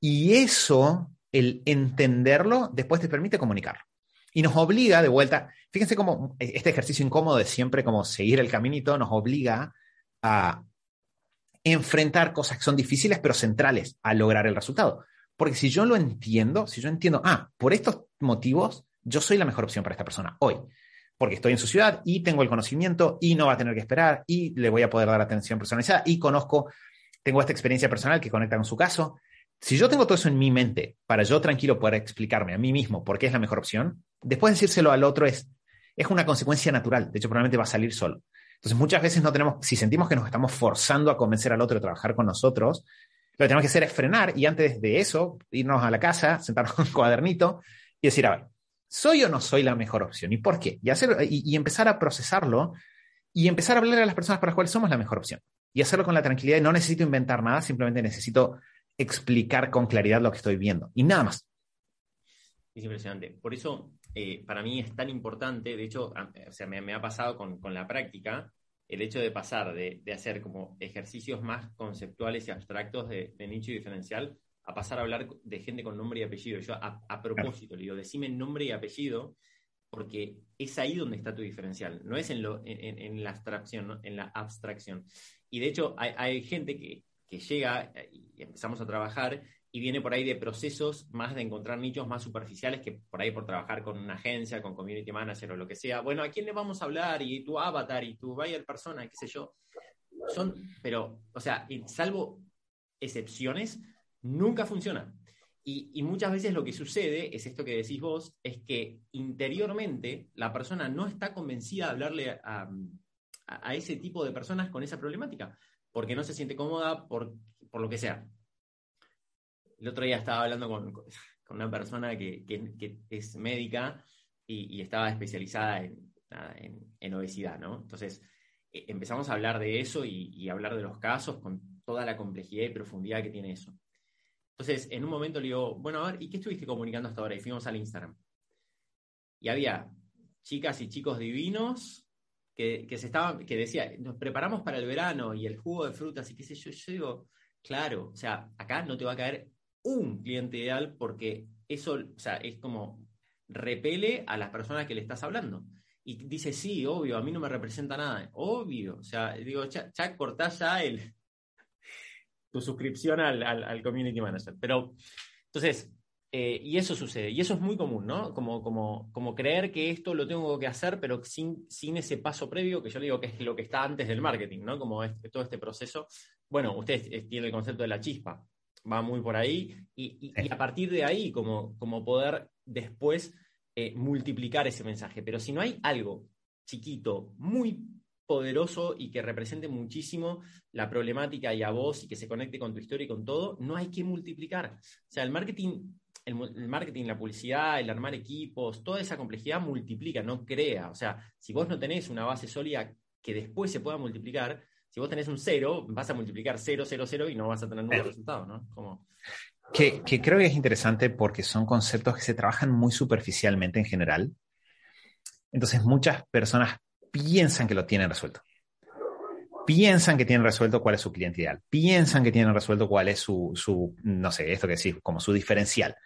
Y eso, el entenderlo, después te permite comunicarlo. Y nos obliga de vuelta, fíjense cómo este ejercicio incómodo de siempre como seguir el caminito nos obliga a enfrentar cosas que son difíciles pero centrales a lograr el resultado. Porque si yo lo entiendo, si yo entiendo, ah, por estos motivos, yo soy la mejor opción para esta persona hoy. porque estoy en su ciudad y tengo el conocimiento y no va a tener que esperar y le voy a poder dar atención personalizada y conozco, tengo esta experiencia personal que conecta con su caso. Si yo tengo todo eso en mi mente para yo tranquilo poder explicarme a mí mismo por qué es la mejor opción, después decírselo al otro es, es una consecuencia natural. De hecho, probablemente va a salir solo. Entonces, muchas veces no tenemos, si sentimos que nos estamos forzando a convencer al otro de trabajar con nosotros, lo que tenemos que hacer es frenar y antes de eso, irnos a la casa, sentarnos con un cuadernito y decir, a ver, ¿soy o no soy la mejor opción? ¿Y por qué? Y, hacer, y, empezar a procesarlo y empezar a hablar a las personas para las cuales somos la mejor opción. Y hacerlo con la tranquilidad. No necesito inventar nada, simplemente necesito explicar con claridad lo que estoy viendo. Y nada más. Es impresionante. Por eso, eh, para mí es tan importante, de hecho, o sea, me, ha pasado con, con, la práctica, el hecho de pasar de, de, hacer como ejercicios más conceptuales y abstractos de, de nicho diferencial a pasar a hablar de gente con nombre y apellido. Yo a, propósito le digo, decime nombre y apellido, porque es ahí donde está tu diferencial, no es en, lo, en, la abstracción, en la abstracción. Y de hecho hay, gente que, que, llega y empezamos a trabajar y viene por ahí de procesos más de encontrar nichos más superficiales que por ahí por trabajar con una agencia, con community manager o lo que sea. Bueno, ¿a quién le vamos a hablar? Y tu avatar y tu buyer persona, qué sé yo. Son, pero, o sea, salvo excepciones, nunca funciona. Y, muchas veces lo que sucede es esto que decís vos, es que interiormente la persona no está convencida de hablarle a, ese tipo de personas con esa problemática, porque no se siente cómoda por, lo que sea. El otro día estaba hablando con, una persona que, es médica y, estaba especializada en, obesidad, ¿no? Entonces, e, empezamos a hablar de eso y, hablar de los casos con toda la complejidad y profundidad que tiene eso. Entonces, en un momento le digo, bueno, a ver, ¿y qué estuviste comunicando hasta ahora? Y fuimos al Instagram. Y había chicas y chicos divinos que, se estaban, que decían, nos preparamos para el verano y el jugo de frutas y qué sé yo. Yo digo, claro, o sea, acá no te va a caer un cliente ideal porque eso, o sea, es como repele a las personas que le estás hablando. Y dice, sí, obvio, a mí no me representa nada. Obvio, o sea, digo, ya, ya cortás ya el, tu suscripción al, community manager. Pero, entonces, eh, y eso sucede, y eso es muy común, ¿no? Como, como, como creer que esto lo tengo que hacer, pero sin, sin ese paso previo, que yo le digo que es lo que está antes del marketing, ¿no? Como todo este proceso. Bueno, ustedes tienen el concepto de la chispa, va muy por ahí, y, a partir de ahí, como, como poder después eh, multiplicar ese mensaje. Pero si no hay algo chiquito, muy poderoso y que represente muchísimo la problemática y a vos y que se conecte con tu historia y con todo, no hay que multiplicar. O sea, el marketing, el, marketing, la publicidad, el armar equipos, toda esa complejidad multiplica, no crea. O sea, si vos no tenés una base sólida que después se pueda multiplicar, si vos tenés un cero, vas a multiplicar cero, cero, cero y no vas a tener ningún resultado, ¿no? Como... Que, que creo que es interesante porque son conceptos que se trabajan muy superficialmente en general. Entonces muchas personas piensan que lo tienen resuelto. Piensan que tienen resuelto cuál es su cliente ideal. Piensan que tienen resuelto cuál es su, su no sé, esto que decir, como su diferencial.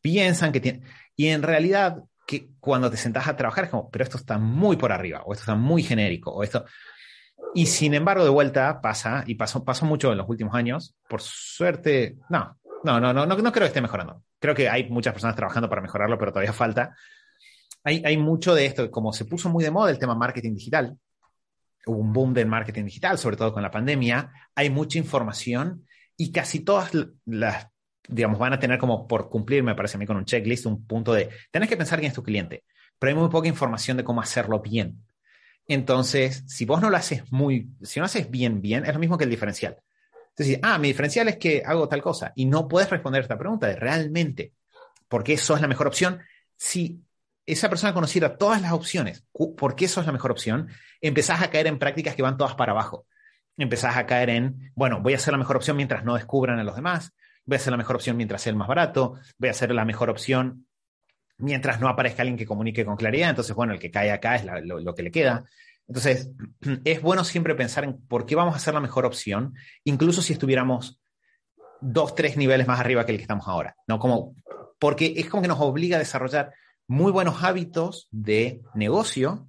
Piensan que tienen... Y en realidad, que cuando te sentás a trabajar es como, pero esto está muy por arriba, o esto está muy genérico, o esto... Y sin embargo, de vuelta pasa, y pasó, pasó mucho en los últimos años, por suerte, no, no, no, no, no, no creo que esté mejorando. Creo que hay muchas personas trabajando para mejorarlo, pero todavía falta hay, mucho de esto, como se puso muy de moda el tema marketing digital, hubo un boom del marketing digital, sobre todo con la pandemia, hay mucha información y casi todas las, digamos, van a tener como por cumplir, me parece a mí, con un checklist, un punto de, tenés que pensar quién es tu cliente, pero hay muy poca información de cómo hacerlo bien. Entonces, si vos no lo haces muy, si no haces bien, bien, es lo mismo que el diferencial. Entonces, ah, mi diferencial es que hago tal cosa y no puedes responder esta pregunta de realmente por qué eso es la mejor opción si esa persona conociera todas las opciones, por qué eso es la mejor opción, empezás a caer en prácticas que van todas para abajo. Empezás a caer en, bueno, voy a hacer la mejor opción mientras no descubran a los demás, voy a hacer la mejor opción mientras sea el más barato, voy a hacer la mejor opción mientras no aparezca alguien que comunique con claridad. Entonces, bueno, el que cae acá es lo, que le queda. Entonces, es bueno siempre pensar en por qué vamos a hacer la mejor opción, incluso si estuviéramos dos, tres niveles más arriba que el que estamos ahora. ¿no? Como, porque es como que nos obliga a desarrollar muy buenos hábitos de negocio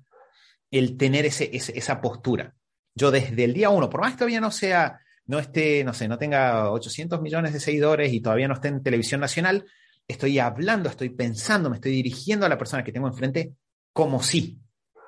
el tener ese, esa postura. Yo desde el día uno, por más que todavía no sea, no esté, no sé, no tenga 800 millones de seguidores y todavía no esté en televisión nacional, estoy hablando, estoy pensando, me estoy dirigiendo a la persona que tengo enfrente como si.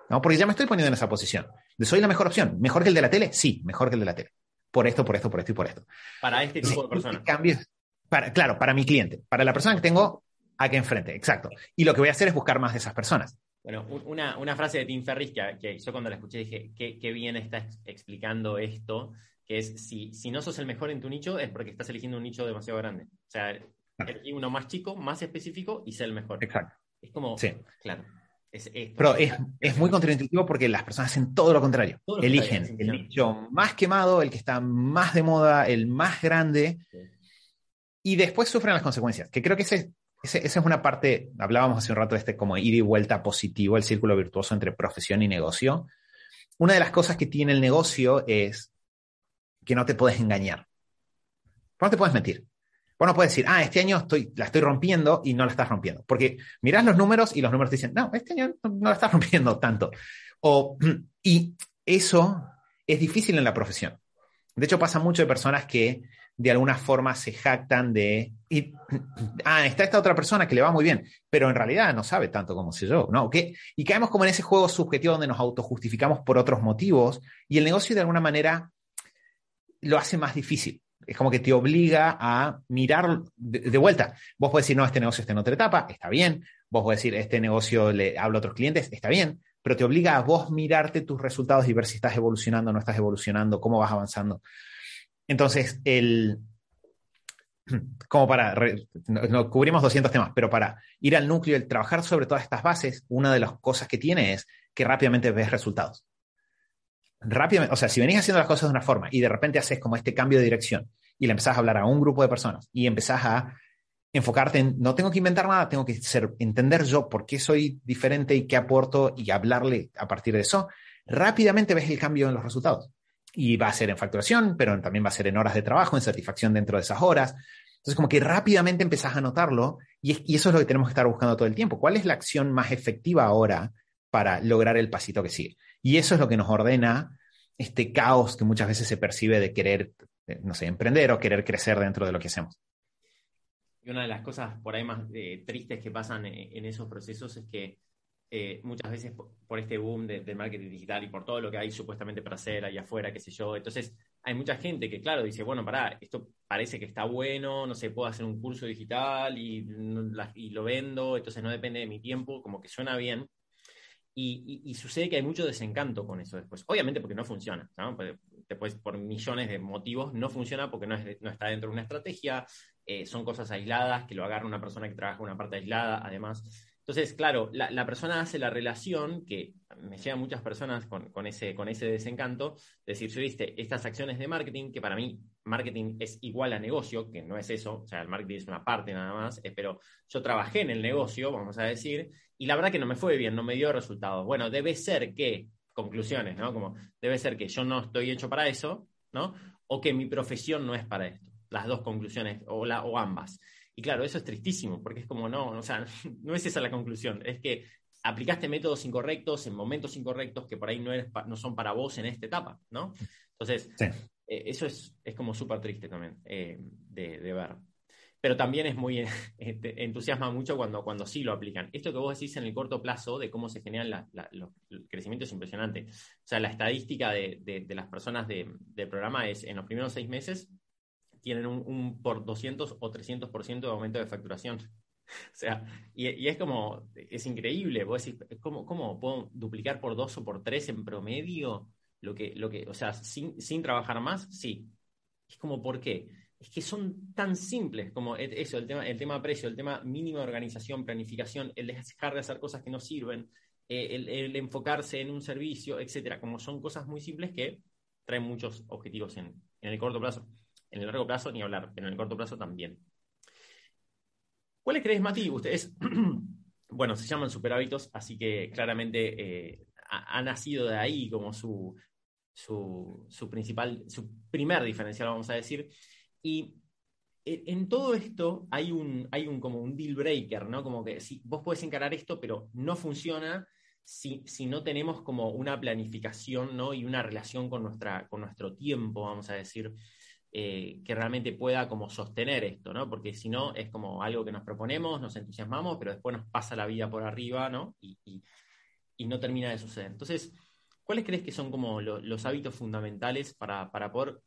¿no? Porque ya me estoy poniendo en esa posición. De soy la mejor opción. ¿Mejor que el de la tele? Sí, mejor que el de la tele. Por esto, por esto, por esto y por esto. Para este tipo de personas. Cambios, para, claro, para mi cliente, para la persona que tengo aquí enfrente, exacto. Y lo que voy a hacer es buscar más de esas personas. Bueno, una, una frase de Tim Ferriss que, que, yo cuando la escuché dije, qué, qué bien está explicando esto, que es, si, si no sos el mejor en tu nicho, es porque estás eligiendo un nicho demasiado grande. O sea, elegí uno más chico, más específico y ser el mejor. Exacto. Es como, sí. claro. Es, Pero es, es, muy contraintuitivo porque las personas hacen todo lo contrario. Eligen el nicho más quemado, el que está más de moda, el más grande, sí. y después sufren las consecuencias. Que creo que ese, ese, esa es una parte, hablábamos hace un rato de este como ir y vuelta positivo, el círculo virtuoso entre profesión y negocio. Una de las cosas que tiene el negocio es que no te puedes engañar. No te puedes mentir. Vos no decir, ah, este año estoy, la estoy rompiendo y no la estás rompiendo. Porque mirás los números y los números te dicen, no, este año no, la estás rompiendo tanto. O, y eso es difícil en la profesión. De hecho, pasa mucho de personas que de alguna forma se jactan de, y, ah, está esta otra persona que le va muy bien, pero en realidad no sabe tanto como sé yo, ¿no? ¿Qué? Y caemos como en ese juego subjetivo donde nos autojustificamos por otros motivos y el negocio de alguna manera lo hace más difícil es como que te obliga a mirar de, vuelta. Vos podés decir, no, este negocio está en otra etapa, está bien. Vos podés decir, este negocio le hablo a otros clientes, está bien. Pero te obliga a vos mirarte tus resultados y ver si estás evolucionando, no estás evolucionando, cómo vas avanzando. Entonces, el, como para, no, no, cubrimos 200 temas, pero para ir al núcleo, el trabajar sobre todas estas bases, una de las cosas que tiene es que rápidamente ves resultados rápidamente, o sea, si venís haciendo las cosas de una forma y de repente haces como este cambio de dirección y le empezás a hablar a un grupo de personas y empezás a enfocarte en, no tengo que inventar nada, tengo que entender yo por qué soy diferente y qué aporto y hablarle a partir de eso, rápidamente ves el cambio en los resultados. Y va a ser en facturación, pero también va a ser en horas de trabajo, en satisfacción dentro de esas horas. Entonces, como que rápidamente empezás a notarlo y, y eso es lo que tenemos que estar buscando todo el tiempo. ¿Cuál es la acción más efectiva ahora para lograr el pasito que sigue? Y eso es lo que nos ordena este caos que muchas veces se percibe de querer, no sé, emprender o querer crecer dentro de lo que hacemos. Y una de las cosas por ahí más eh, tristes que pasan en, en, esos procesos es que eh, muchas veces por, este boom del de marketing digital y por todo lo que hay supuestamente para hacer ahí afuera, qué sé yo, entonces hay mucha gente que, claro, dice, bueno, pará, esto parece que está bueno, no sé, puedo hacer un curso digital y, y lo vendo, entonces no depende de mi tiempo, como que suena bien, y, y, y, sucede que hay mucho desencanto con eso después. Obviamente porque no funciona, ¿no? Después, por millones de motivos, no funciona porque no, es, no está dentro de una estrategia, eh, son cosas aisladas, que lo agarra una persona que trabaja una parte aislada, además. Entonces, claro, la, la persona hace la relación, que me llegan muchas personas con, con, ese, con ese desencanto, decir, yo viste, estas acciones de marketing, que para mí marketing es igual a negocio, que no es eso, o sea, el marketing es una parte nada más, eh, pero yo trabajé en el negocio, vamos a decir, y la verdad que no me fue bien, no me dio resultados. Bueno, debe ser que, conclusiones, ¿no? Como debe ser que yo no estoy hecho para eso, ¿no? O que mi profesión no es para esto. Las dos conclusiones, o, la, o ambas. Y claro, eso es tristísimo, porque es como, no, o sea, no es esa la conclusión, es que aplicaste métodos incorrectos en momentos incorrectos que por ahí no, eres, no son para vos en esta etapa, ¿no? Entonces, sí. eh, eso es, es como súper triste también eh, de, de ver pero también es muy este, entusiasma mucho cuando, cuando sí lo aplican. Esto que vos decís en el corto plazo de cómo se generan la, la, los, el crecimiento es impresionante. O sea, la estadística de, de, de las personas del de programa es en los primeros seis meses tienen un, un por 200 o 300% de aumento de facturación. O sea, y, y, es como, es increíble, vos decís, ¿cómo, ¿cómo puedo duplicar por dos o por tres en promedio lo que, lo que o sea, sin, sin trabajar más? Sí. Es como, ¿por qué? Es que son tan simples como e, eso, el tema, el tema precio, el tema mínimo de organización, planificación, el dejar de hacer cosas que no sirven, eh, el, enfocarse en un servicio, etcétera, como son cosas muy simples que traen muchos objetivos en, el corto plazo. En el largo plazo ni hablar, pero en el corto plazo también. ¿Cuáles crees, Mati? Ustedes, bueno, se llaman super hábitos, así que claramente eh, ha, nacido de ahí como su principal, su primer diferencial, vamos a decir. Y en todo esto hay un, hay un como un deal breaker, ¿no? Como que si vos podés encarar esto, pero no funciona si, si no tenemos como una planificación, ¿no? Y una relación con, nuestra, con nuestro tiempo, vamos a decir, eh, que realmente pueda como sostener esto, ¿no? Porque si no, es como algo que nos proponemos, nos entusiasmamos, pero después nos pasa la vida por arriba, ¿no? Y, y, y no termina de suceder. Entonces, ¿cuáles crees que son como los hábitos fundamentales para, para poder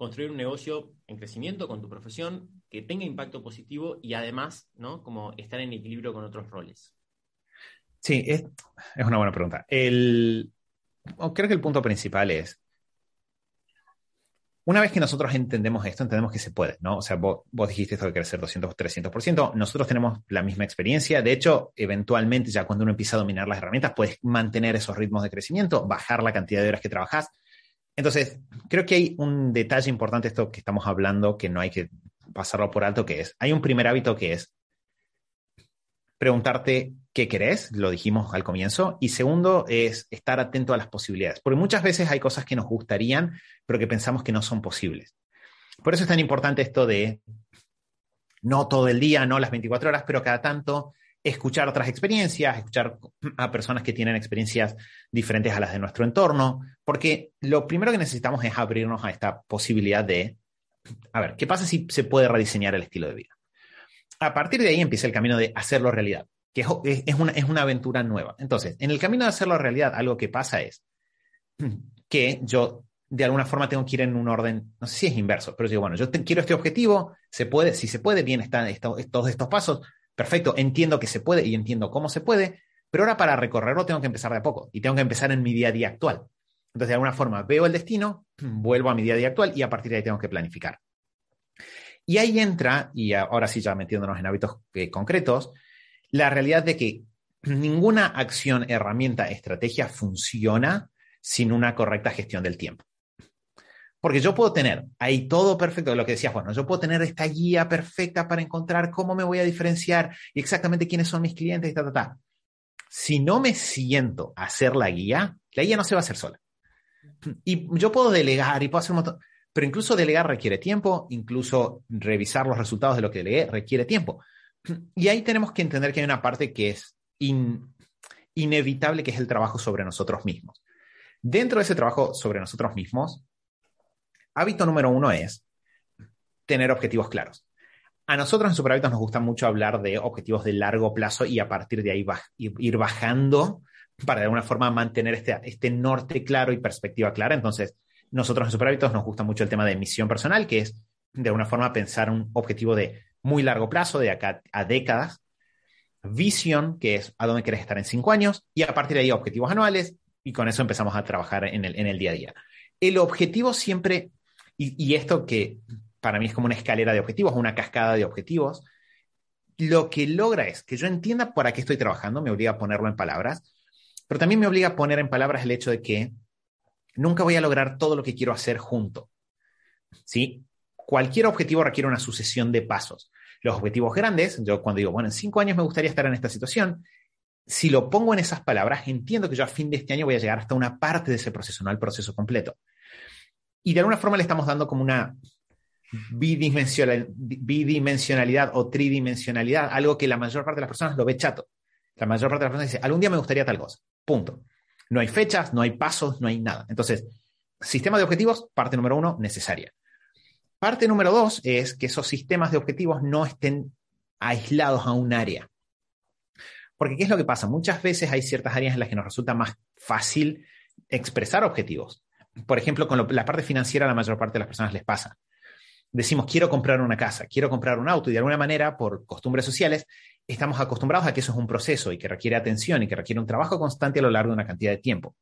construir un negocio en crecimiento con tu profesión que tenga impacto positivo y además, ¿no? Como estar en equilibrio con otros roles. Sí, es, una buena pregunta. El, creo que el punto principal es, una vez que nosotros entendemos esto, entendemos que se puede, ¿no? O sea, vos, dijiste esto de crecer 200, 300%, nosotros tenemos la misma experiencia, de hecho, eventualmente ya cuando uno empieza a dominar las herramientas, puedes mantener esos ritmos de crecimiento, bajar la cantidad de horas que trabajas entonces, creo que hay un detalle importante esto que estamos hablando que no hay que pasarlo por alto, que es, hay un primer hábito que es preguntarte qué querés, lo dijimos al comienzo, y segundo es estar atento a las posibilidades, porque muchas veces hay cosas que nos gustarían, pero que pensamos que no son posibles. Por eso es tan importante esto de no todo el día, no las 24 horas, pero cada tanto escuchar otras experiencias, escuchar a personas que tienen experiencias diferentes a las de nuestro entorno, porque lo primero que necesitamos es abrirnos a esta posibilidad de, a ver, ¿qué pasa si se puede rediseñar el estilo de vida? A partir de ahí empieza el camino de hacerlo realidad, que es, una, es una aventura nueva. Entonces, en el camino de hacerlo realidad, algo que pasa es que yo de alguna forma tengo que ir en un orden, no sé si es inverso, pero digo, bueno, yo quiero este objetivo, se puede, si se puede, bien están todos estos pasos, perfecto, entiendo que se puede y entiendo cómo se puede, pero ahora para recorrerlo tengo que empezar de a poco y tengo que empezar en mi día a día actual. Entonces, de alguna forma, veo el destino, vuelvo a mi día a día actual y a partir de ahí tengo que planificar. Y ahí entra, y ahora sí ya metiéndonos en hábitos eh, concretos, la realidad de que ninguna acción, herramienta, estrategia funciona sin una correcta gestión del tiempo. Porque yo puedo tener ahí todo perfecto, lo que decías, bueno, yo puedo tener esta guía perfecta para encontrar cómo me voy a diferenciar y exactamente quiénes son mis clientes y ta, ta, ta. Si no me siento a hacer la guía, la guía no se va a hacer sola. Y yo puedo delegar y puedo hacer un montón, pero incluso delegar requiere tiempo, incluso revisar los resultados de lo que delegué requiere tiempo. Y ahí tenemos que entender que hay una parte que es inevitable, que es el trabajo sobre nosotros mismos. Dentro de ese trabajo sobre nosotros mismos, Hábito número uno es tener objetivos claros. A nosotros en Superhábitos nos gusta mucho hablar de objetivos de largo plazo y a partir de ahí ir bajando para de alguna forma mantener este, este norte claro y perspectiva clara. Entonces, nosotros en Superhábitos nos gusta mucho el tema de misión personal, que es de alguna forma pensar un objetivo de muy largo plazo, de acá a décadas. Visión, que es a dónde quieres estar en cinco años, y a partir de ahí objetivos anuales, y con eso empezamos a trabajar en el, en el día a día. El objetivo siempre y, esto que para mí es como una escalera de objetivos, una cascada de objetivos, lo que logra es que yo entienda para qué estoy trabajando, me obliga a ponerlo en palabras, pero también me obliga a poner en palabras el hecho de que nunca voy a lograr todo lo que quiero hacer junto. ¿Sí? Cualquier objetivo requiere una sucesión de pasos. Los objetivos grandes, yo cuando digo, bueno, en cinco años me gustaría estar en esta situación, si lo pongo en esas palabras, entiendo que yo a fin de este año voy a llegar hasta una parte de ese proceso, no al proceso completo. Y de alguna forma le estamos dando como una bidimensionalidad o tridimensionalidad, algo que la mayor parte de las personas lo ve chato. La mayor parte de las personas dice, algún día me gustaría tal cosa. Punto. No hay fechas, no hay pasos, no hay nada. Entonces, sistema de objetivos, parte número uno, necesaria. Parte número dos es que esos sistemas de objetivos no estén aislados a un área. Porque ¿qué es lo que pasa? Muchas veces hay ciertas áreas en las que nos resulta más fácil expresar objetivos por ejemplo, con la parte financiera, la mayor parte de las personas les pasa. Decimos, quiero comprar una casa, quiero comprar un auto, y de alguna manera, por costumbres sociales, estamos acostumbrados a que eso es un proceso y que requiere atención y que requiere un trabajo constante a lo largo de una cantidad de tiempo.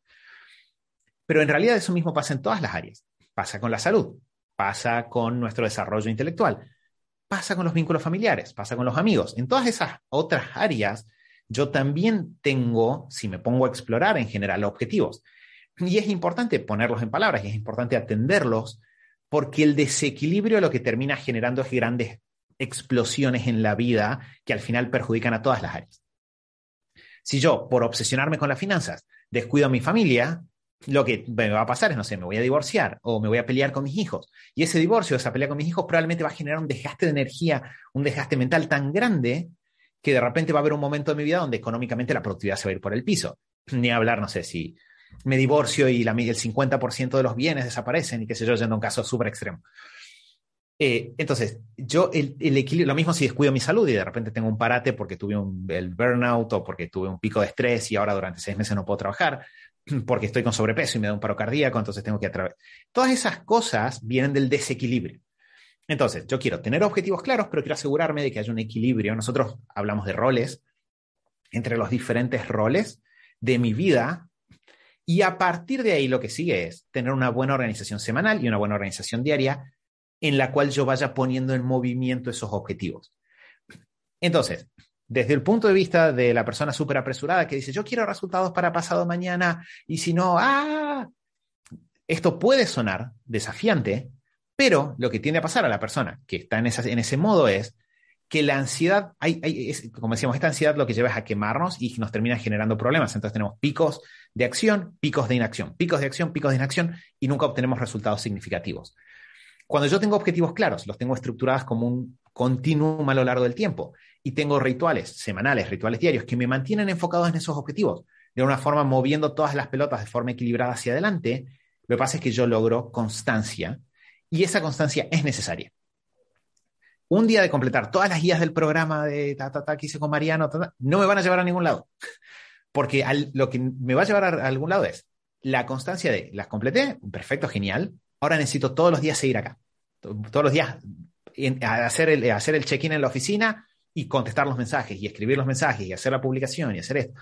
Pero en realidad eso mismo pasa en todas las áreas. Pasa con la salud, pasa con nuestro desarrollo intelectual, pasa con los vínculos familiares, pasa con los amigos. En todas esas otras áreas, yo también tengo, si me pongo a explorar en general, objetivos. Y es importante ponerlos en palabras y es importante atenderlos porque el desequilibrio lo que termina generando es grandes explosiones en la vida que al final perjudican a todas las áreas. Si yo, por obsesionarme con las finanzas, descuido a mi familia, lo que me va a pasar es, no sé, me voy a divorciar o me voy a pelear con mis hijos. Y ese divorcio, esa pelea con mis hijos probablemente va a generar un desgaste de energía, un desgaste mental tan grande que de repente va a haber un momento de mi vida donde económicamente la productividad se va a ir por el piso. Ni hablar, no sé, si me divorcio y la, el 50% de los bienes desaparecen y qué sé yo, yendo a un caso súper extremo. Eh, entonces, yo el, equilibrio, lo mismo si descuido mi salud y de repente tengo un parate porque tuve un, el burnout o porque tuve un pico de estrés y ahora durante seis meses no puedo trabajar porque estoy con sobrepeso y me da un paro cardíaco, entonces tengo que atravesar. Todas esas cosas vienen del desequilibrio. Entonces, yo quiero tener objetivos claros, pero quiero asegurarme de que haya un equilibrio. Nosotros hablamos de roles, entre los diferentes roles de mi vida. Y a partir de ahí lo que sigue es tener una buena organización semanal y una buena organización diaria en la cual yo vaya poniendo en movimiento esos objetivos. Entonces, desde el punto de vista de la persona súper apresurada que dice, yo quiero resultados para pasado mañana y si no, ah, esto puede sonar desafiante, pero lo que tiende a pasar a la persona que está en, en ese modo es que la ansiedad, como decíamos, esta ansiedad lo que lleva es a quemarnos y nos termina generando problemas. Entonces tenemos picos de acción, picos de inacción, picos de acción, picos de inacción y nunca obtenemos resultados significativos. Cuando yo tengo objetivos claros, los tengo estructurados como un continuum a lo largo del tiempo y tengo rituales semanales, rituales diarios que me mantienen enfocados en esos objetivos, de una forma moviendo todas las pelotas de forma equilibrada hacia adelante, lo que pasa es que yo logro constancia y esa constancia es necesaria. Un día de completar todas las guías del programa de ta, ta, ta que con Mariano, no me van a llevar a ningún lado. Porque lo que me va a llevar a algún lado es la constancia de las completé, perfecto, genial, ahora necesito todos los días seguir acá. Todos los días hacer el, hacer el check-in en la oficina y contestar los mensajes y escribir los mensajes y hacer la publicación y hacer esto.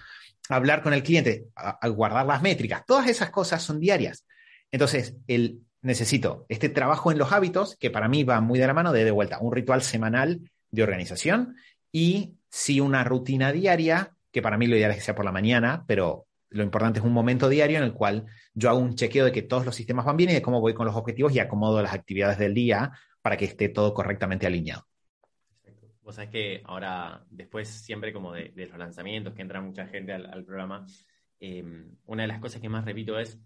Hablar con el cliente, guardar las métricas. Todas esas cosas son diarias. Entonces, el, necesito este trabajo en los hábitos, que para mí va muy de la mano de de vuelta, un ritual semanal de organización y sí una rutina diaria, que para mí lo ideal es que sea por la mañana, pero lo importante es un momento diario en el cual yo hago un chequeo de que todos los sistemas van bien y de cómo voy con los objetivos y acomodo las actividades del día para que esté todo correctamente alineado. Vos sabés que ahora, después siempre como de, los lanzamientos, que entra mucha gente al, programa, eh, una de las cosas que más repito es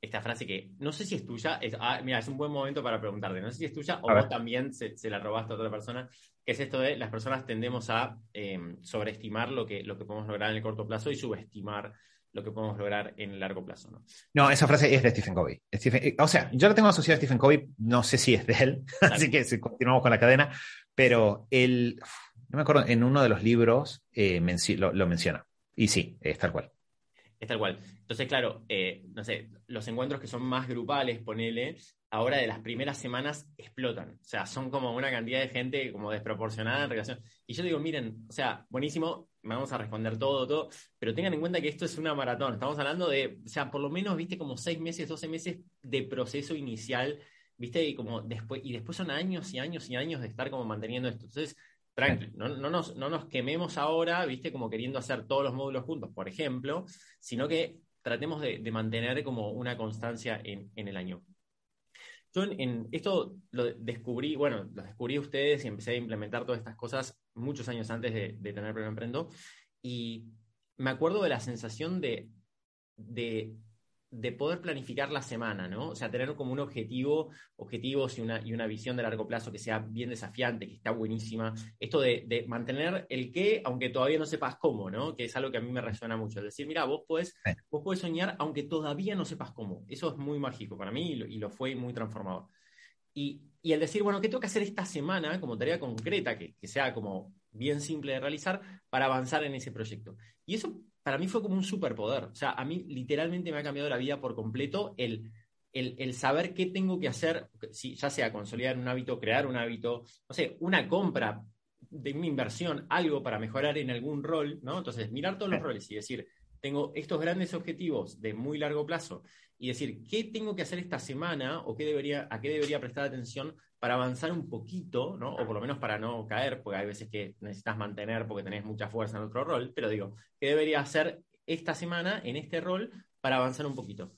esta frase que no sé si es tuya, es, ah, mira, es un buen momento para preguntarte, no sé si es tuya o vos también se, la robaste a otra persona, que es esto de las personas tendemos a em, sobreestimar lo que, lo que podemos lograr en el corto plazo y subestimar lo que podemos lograr en el largo plazo. ¿no? No, esa frase es de Stephen Covey. Eh, o sea, yo la tengo asociada a Stephen Covey, no sé si es de él, así que si continuamos con la cadena, pero él, no me acuerdo, en uno de los libros eh, lo, lo, menciona. Y sí, es tal cual. Es tal cual. Entonces, claro, eh, no sé, los encuentros que son más grupales, ponele, ahora de las primeras semanas explotan. O sea, son como una cantidad de gente como desproporcionada en relación. Y yo digo, miren, o sea, buenísimo, vamos a responder todo, todo, pero tengan en cuenta que esto es una maratón. Estamos hablando de, o sea, por lo menos, viste, como seis meses, doce meses de proceso inicial, viste, y como después, y después son años y años y años de estar como manteniendo esto. Entonces, tranqui, no, nos, no nos quememos ahora, viste, como queriendo hacer todos los módulos juntos, por ejemplo, sino que tratemos de, mantener como una constancia en, el año. Yo en, esto lo descubrí, bueno, lo descubrí ustedes y empecé a implementar todas estas cosas muchos años antes de, de tener Premio Emprendo. Y me acuerdo de la sensación de, de de poder planificar la semana, ¿no? O sea, tener como un objetivo, objetivos y una, y una visión de largo plazo que sea bien desafiante, que está buenísima. Esto de, mantener el qué, aunque todavía no sepas cómo, ¿no? Que es algo que a mí me resuena mucho. Es decir, mira, vos puedes vos podés soñar aunque todavía no sepas cómo. Eso es muy mágico para mí y lo, fue muy transformador. Y, y, el decir, bueno, ¿qué tengo que hacer esta semana como tarea concreta, que, que sea como bien simple de realizar para avanzar en ese proyecto? Y eso para mí fue como un superpoder. O sea, a mí literalmente me ha cambiado la vida por completo el, el, saber qué tengo que hacer, si, ya sea consolidar un hábito, crear un hábito, no sé, una compra de una inversión, algo para mejorar en algún rol, ¿no? Entonces, mirar todos los roles y decir, tengo estos grandes objetivos de muy largo plazo y decir, ¿qué tengo que hacer esta semana o qué debería, a qué debería prestar atención para avanzar un poquito, ¿no? o por lo menos para no caer, porque hay veces que necesitas mantener porque tenés mucha fuerza en otro rol, pero digo, ¿qué debería hacer esta semana en este rol para avanzar un poquito?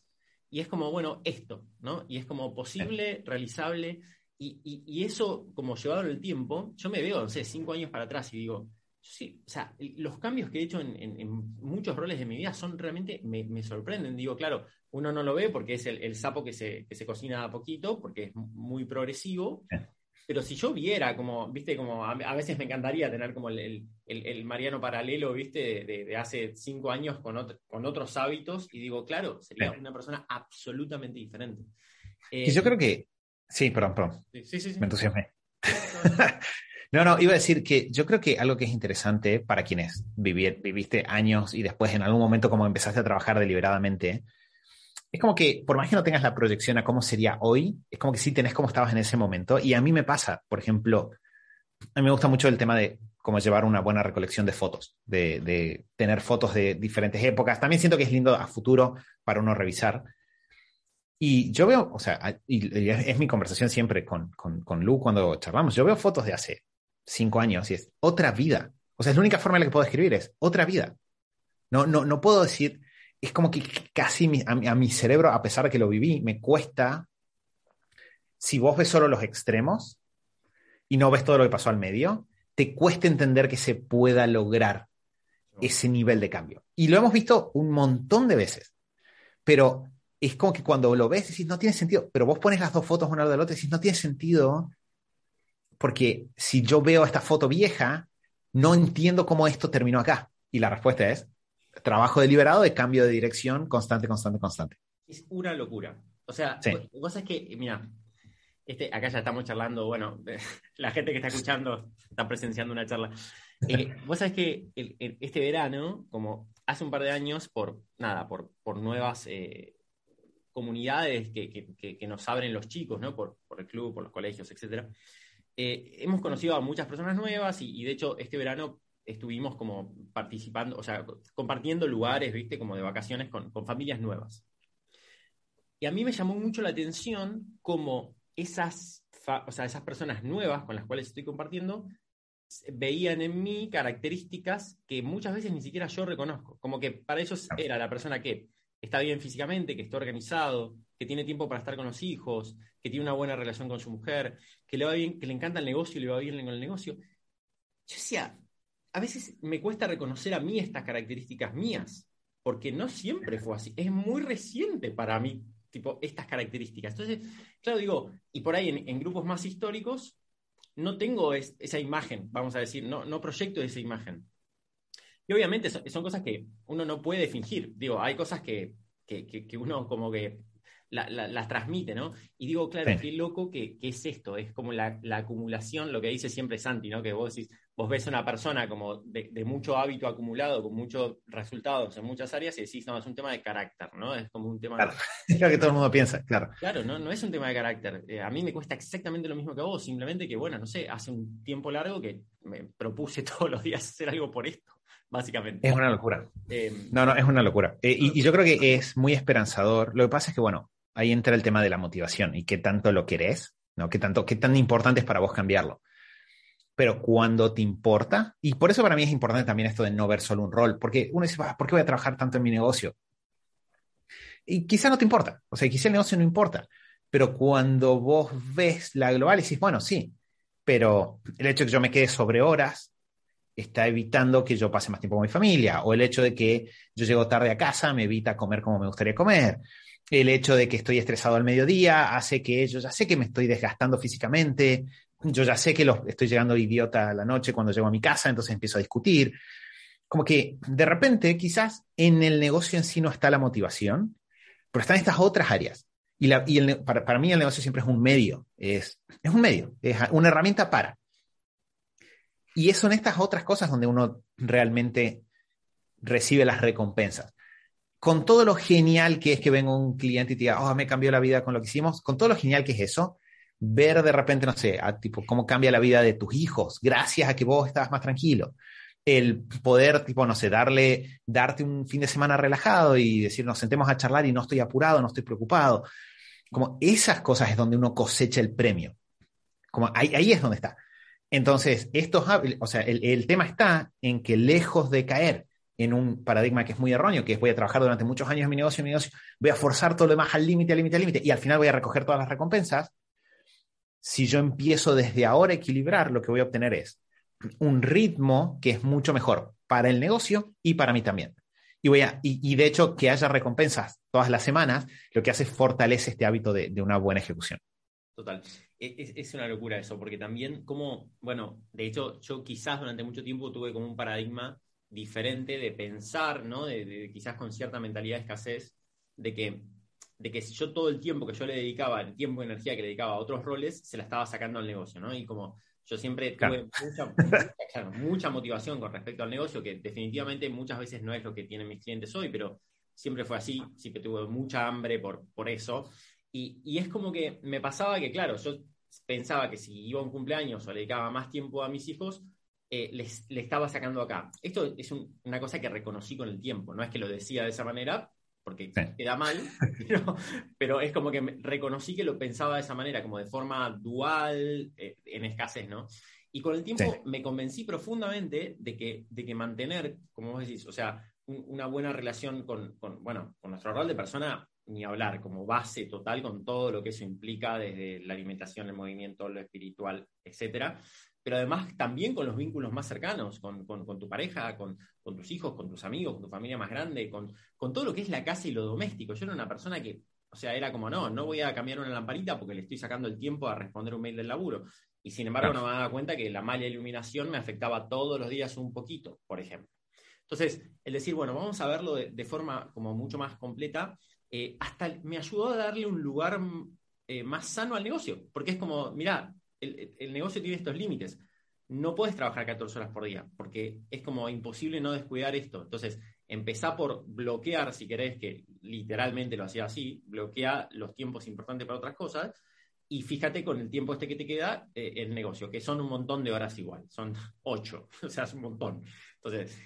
Y es como, bueno, esto, ¿no? Y es como posible, realizable, y, eso, como llevado el tiempo, yo me veo, no sé, cinco años para atrás y digo, sí, o sea, los cambios que he hecho en, muchos roles de mi vida son realmente, me, me, sorprenden. Digo, claro, uno no lo ve porque es el, sapo que se, que se, cocina a poquito, porque es muy progresivo. Pero si yo viera, como, viste, como a, veces me encantaría tener como el, Mariano paralelo, viste, de, hace cinco años con, con otros hábitos, y digo, claro, sería una persona absolutamente diferente. y yo creo que Sí, perdón, perdón. Sí, sí, sí. Me entusiasmé. no, no, iba a decir que yo creo que algo que es interesante para quienes viviste años y después en algún momento como empezaste a trabajar deliberadamente, es como que por más que no tengas la proyección a cómo sería hoy, es como que sí tenés cómo estabas en ese momento. Y a mí me pasa, por ejemplo, a mí me gusta mucho el tema de cómo llevar una buena recolección de fotos, de, tener fotos de diferentes épocas. También siento que es lindo a futuro para uno revisar. Y yo veo, o sea, es mi conversación siempre con, con, con Lu cuando charlamos, yo veo fotos de hace cinco años y es otra vida. O sea, es la única forma en la que puedo escribir, es otra vida. No, no, no puedo decir, es como que casi a, mi cerebro, a pesar de que lo viví, me cuesta, si vos ves solo los extremos y no ves todo lo que pasó al medio, te cuesta entender que se pueda lograr ese nivel de cambio. Y lo hemos visto un montón de veces. Pero es como que cuando lo ves decís, no tiene sentido, pero vos pones las dos fotos una al lado del otro y decís, no tiene sentido, porque si yo veo esta foto vieja, no entiendo cómo esto terminó acá. Y la respuesta es, trabajo deliberado de cambio de dirección constante, constante, constante. Es una locura. O sea, vos sabés que, mira, este, acá ya estamos charlando, bueno, la gente que está escuchando está presenciando una charla. Eh, vos sabés que este verano, como hace un par de años, por nada, por, por nuevas eh, comunidades que, nos abren los chicos, ¿no? Por, el club, por los colegios, etc. Eh, hemos conocido a muchas personas nuevas y, de hecho este verano estuvimos como participando, o sea, compartiendo lugares, viste, como de vacaciones con, familias nuevas. Y a mí me llamó mucho la atención como esas, o sea, esas personas nuevas con las cuales estoy compartiendo veían en mí características que muchas veces ni siquiera yo reconozco. Como que para ellos era la persona que está bien físicamente, que está organizado, que tiene tiempo para estar con los hijos, que tiene una buena relación con su mujer, que le va bien, que le encanta el negocio y le va bien con el negocio. Yo decía, a veces me cuesta reconocer a mí estas características mías, porque no siempre fue así. Es muy reciente para mí, tipo, estas características. Entonces, claro, digo, y por ahí en, grupos más históricos, no tengo esa imagen, vamos a decir, no, no proyecto esa imagen. Y obviamente son, cosas que uno no puede fingir. Digo, hay cosas que, uno como que las transmite, ¿no? Y digo, claro, qué loco que, es esto, es como la, acumulación, lo que dice siempre Santi, ¿no? Que vos decís, vos ves a una persona como de, mucho hábito acumulado, con muchos resultados en muchas áreas, y decís, no, es un tema de carácter, ¿no? Es como un tema... Claro, es lo que todo el mundo piensa, claro. Claro, no, no es un tema de carácter. Eh, a mí me cuesta exactamente lo mismo que a vos, simplemente que, bueno, no sé, hace un tiempo largo que me propuse todos los días hacer algo por esto básicamente. Es una locura. Em, no, no, es una locura. Eh, y, yo creo que es muy esperanzador. Lo que pasa es que, bueno, ahí entra el tema de la motivación y qué tanto lo querés, ¿no? Qué, tanto, qué tan importante es para vos cambiarlo. Pero cuando te importa, y por eso para mí es importante también esto de no ver solo un rol, porque uno dice, ¿por qué voy a trabajar tanto en mi negocio? Y quizá no te importa, o sea, quizá el negocio no importa, pero cuando vos ves la global y dices, bueno, sí, pero el hecho de que yo me quede sobre horas, está evitando que yo pase más tiempo con mi familia, o el hecho de que yo llego tarde a casa me evita comer como me gustaría comer, el hecho de que estoy estresado al mediodía hace que yo ya sé que me estoy desgastando físicamente, yo ya sé que estoy llegando idiota a la noche cuando llego a mi casa, entonces empiezo a discutir. Como que de repente quizás en el negocio en sí no está la motivación, pero están estas otras áreas. Y, para, mí el negocio siempre es un medio, es un medio, es una herramienta para. Y son estas otras cosas donde uno realmente recibe las recompensas. Con todo lo genial que es que venga un cliente y te diga, oh, me cambió la vida con lo que hicimos, con todo lo genial que es eso, ver de repente, no sé, tipo, cómo cambia la vida de tus hijos gracias a que vos estabas más tranquilo. El poder, tipo, no sé, darle, darte un fin de semana relajado y decir, nos sentemos a charlar y no estoy apurado, no estoy preocupado. Como esas cosas es donde uno cosecha el premio. Como ahí, es donde está. Entonces, estos, o sea, el, tema está en que lejos de caer en un paradigma que es muy erróneo, que es voy a trabajar durante muchos años en mi negocio, en mi negocio, voy a forzar todo lo demás al límite, al límite, al límite, y al final voy a recoger todas las recompensas. Si yo empiezo desde ahora a equilibrar, lo que voy a obtener es un ritmo que es mucho mejor para el negocio y para mí también. Y, voy a, y, de hecho, que haya recompensas todas las semanas, lo que hace es fortalece este hábito de una buena ejecución. Total. E, es, una locura eso, porque también como, bueno, de hecho yo quizás durante mucho tiempo tuve como un paradigma diferente de pensar, ¿no? De, quizás con cierta mentalidad de escasez, de que de que yo todo el tiempo que yo le dedicaba, el tiempo y energía que le dedicaba a otros roles, se la estaba sacando al negocio, ¿no? Y como yo siempre tuve mucha, motivación con respecto al negocio, que definitivamente muchas veces no es lo que tienen mis clientes hoy, pero siempre fue así, siempre tuve mucha hambre por, por eso. Y, y, es como que me pasaba que, claro, yo pensaba que si iba a un cumpleaños o le dedicaba más tiempo a mis hijos, eh, les, le estaba sacando acá. Esto es una cosa que reconocí con el tiempo, no es que lo decía de esa manera, porque queda mal, pero, es como que reconocí que lo pensaba de esa manera, como de forma dual, eh, en escasez, ¿no? Y con el tiempo me convencí profundamente de que, de que mantener, como vos decís, o sea, una buena relación con, con, bueno, con nuestro rol de persona, ni hablar, como base total con todo lo que eso implica, desde la alimentación, el movimiento, lo espiritual, etcétera, pero además también con los vínculos más cercanos, con, tu pareja, con, tus hijos, con tus amigos, con tu familia más grande, con, todo lo que es la casa y lo doméstico. Yo era una persona que, o sea, era como, no, no voy a cambiar una lamparita porque le estoy sacando el tiempo a responder un mail del laburo. Y sin embargo no me daba cuenta que la mala iluminación me afectaba todos los días un poquito, por ejemplo. Entonces, el decir, bueno, vamos a verlo de, forma como mucho más completa, eh, hasta me ayudó a darle un lugar eh, más sano al negocio, porque es como, mira, el, negocio tiene estos límites. No puedes trabajar 14 horas por día, porque es como imposible no descuidar esto. Entonces, empezá por bloquear, si querés, que literalmente lo hacía así, bloquea los tiempos importantes para otras cosas, y fíjate con el tiempo este que te queda eh, el negocio, que son un montón de horas igual, son ocho, o sea, es un montón. Entonces,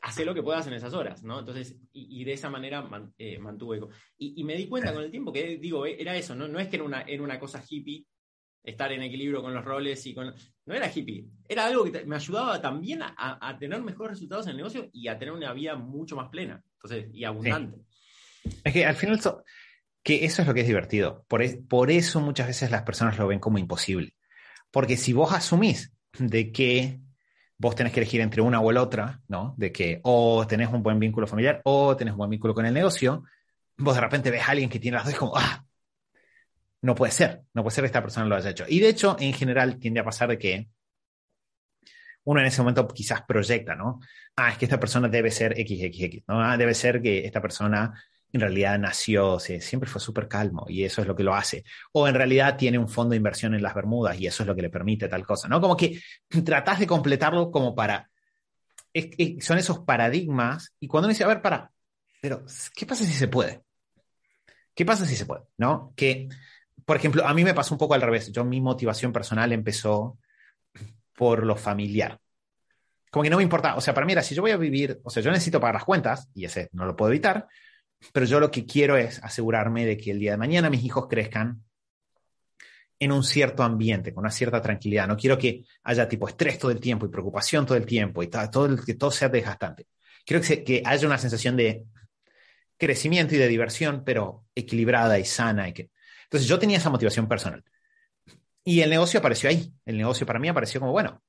hace lo que puedas en esas horas, ¿no? Entonces, y, de esa manera eh, mantuve. Y, y, me di cuenta con el tiempo que, digo, eh, era eso, ¿no? No es que era una, era una cosa hippie estar en equilibrio con los roles y con... No era hippie, era algo que me ayudaba también a, tener mejores resultados en el negocio y a tener una vida mucho más plena entonces, y abundante. Es que al final que eso es lo que es divertido. Por, por eso muchas veces las personas lo ven como imposible. Porque si vos asumís de que vos tenés que elegir entre una o la otra, ¿no? De que o tenés un buen vínculo familiar o tenés un buen vínculo con el negocio, vos de repente ves a alguien que tiene las dos y como, ah, no puede ser, no puede ser que esta persona lo haya hecho. Y de hecho, en general tiende a pasar de que uno en ese momento quizás proyecta, ¿no? Ah, es que esta persona debe ser XXX, ¿no? Ah, debe ser que esta persona en realidad nació, siempre fue súper calmo y eso es lo que lo hace. O en realidad tiene un fondo de inversión en las Bermudas y eso es lo que le permite tal cosa, ¿no? Como que tratás de completarlo como para... son esos paradigmas y cuando uno dice, a ver, para, pero ¿qué pasa si se puede? ¿Qué pasa si se puede? ¿No? Que por ejemplo, a mí me pasó un poco al revés. Yo, mi motivación personal empezó por lo familiar. Como que no me importa, o sea, para mí era, si yo voy a vivir, o sea, yo necesito pagar las cuentas, y ese no lo puedo evitar, pero yo lo que quiero es asegurarme de que el día de mañana mis hijos crezcan en un cierto ambiente, con una cierta tranquilidad. No quiero que haya tipo estrés todo el tiempo y preocupación todo el tiempo y todo, que todo sea desgastante. Quiero que, que haya una sensación de crecimiento y de diversión, pero equilibrada y sana y que entonces yo tenía esa motivación personal. Y el negocio apareció ahí. El negocio para mí apareció como, bueno,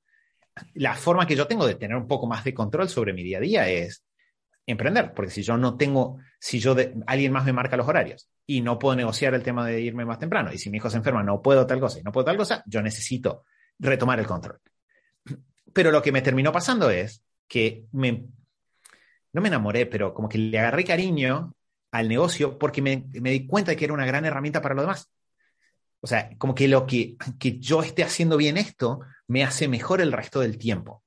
la forma que yo tengo de tener un poco más de control sobre mi día a día es emprender, porque si yo no tengo, si yo alguien más me marca los horarios y no puedo negociar el tema de irme más temprano y si mi hijo se enferma no puedo tal cosa y no puedo tal cosa, yo necesito retomar el control. Pero lo que me terminó pasando es que me, no me enamoré, pero como que le agarré cariño al negocio porque me, di cuenta de que era una gran herramienta para lo demás. O sea, como que lo que, que yo esté haciendo bien esto me hace mejor el resto del tiempo.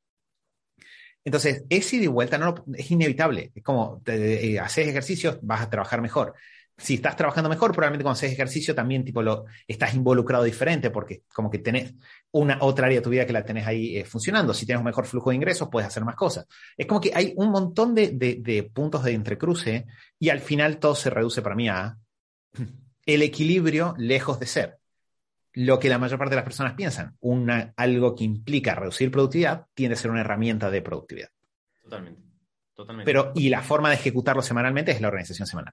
Entonces, ese de vuelta no es inevitable. Es como te, eh, haces ejercicios, vas a trabajar mejor si estás trabajando mejor, probablemente cuando haces ejercicio también tipo lo, estás involucrado diferente porque como que tenés una otra área de tu vida que la tenés ahí eh, funcionando. Si tienes un mejor flujo de ingresos, puedes hacer más cosas. Es como que hay un montón de, de, puntos de entrecruce y al final todo se reduce para mí a el equilibrio lejos de ser. Lo que la mayor parte de las personas piensan, una, algo que implica reducir productividad, tiende a ser una herramienta de productividad. Totalmente. Totalmente. Pero, y la forma de ejecutarlo semanalmente es la organización semanal.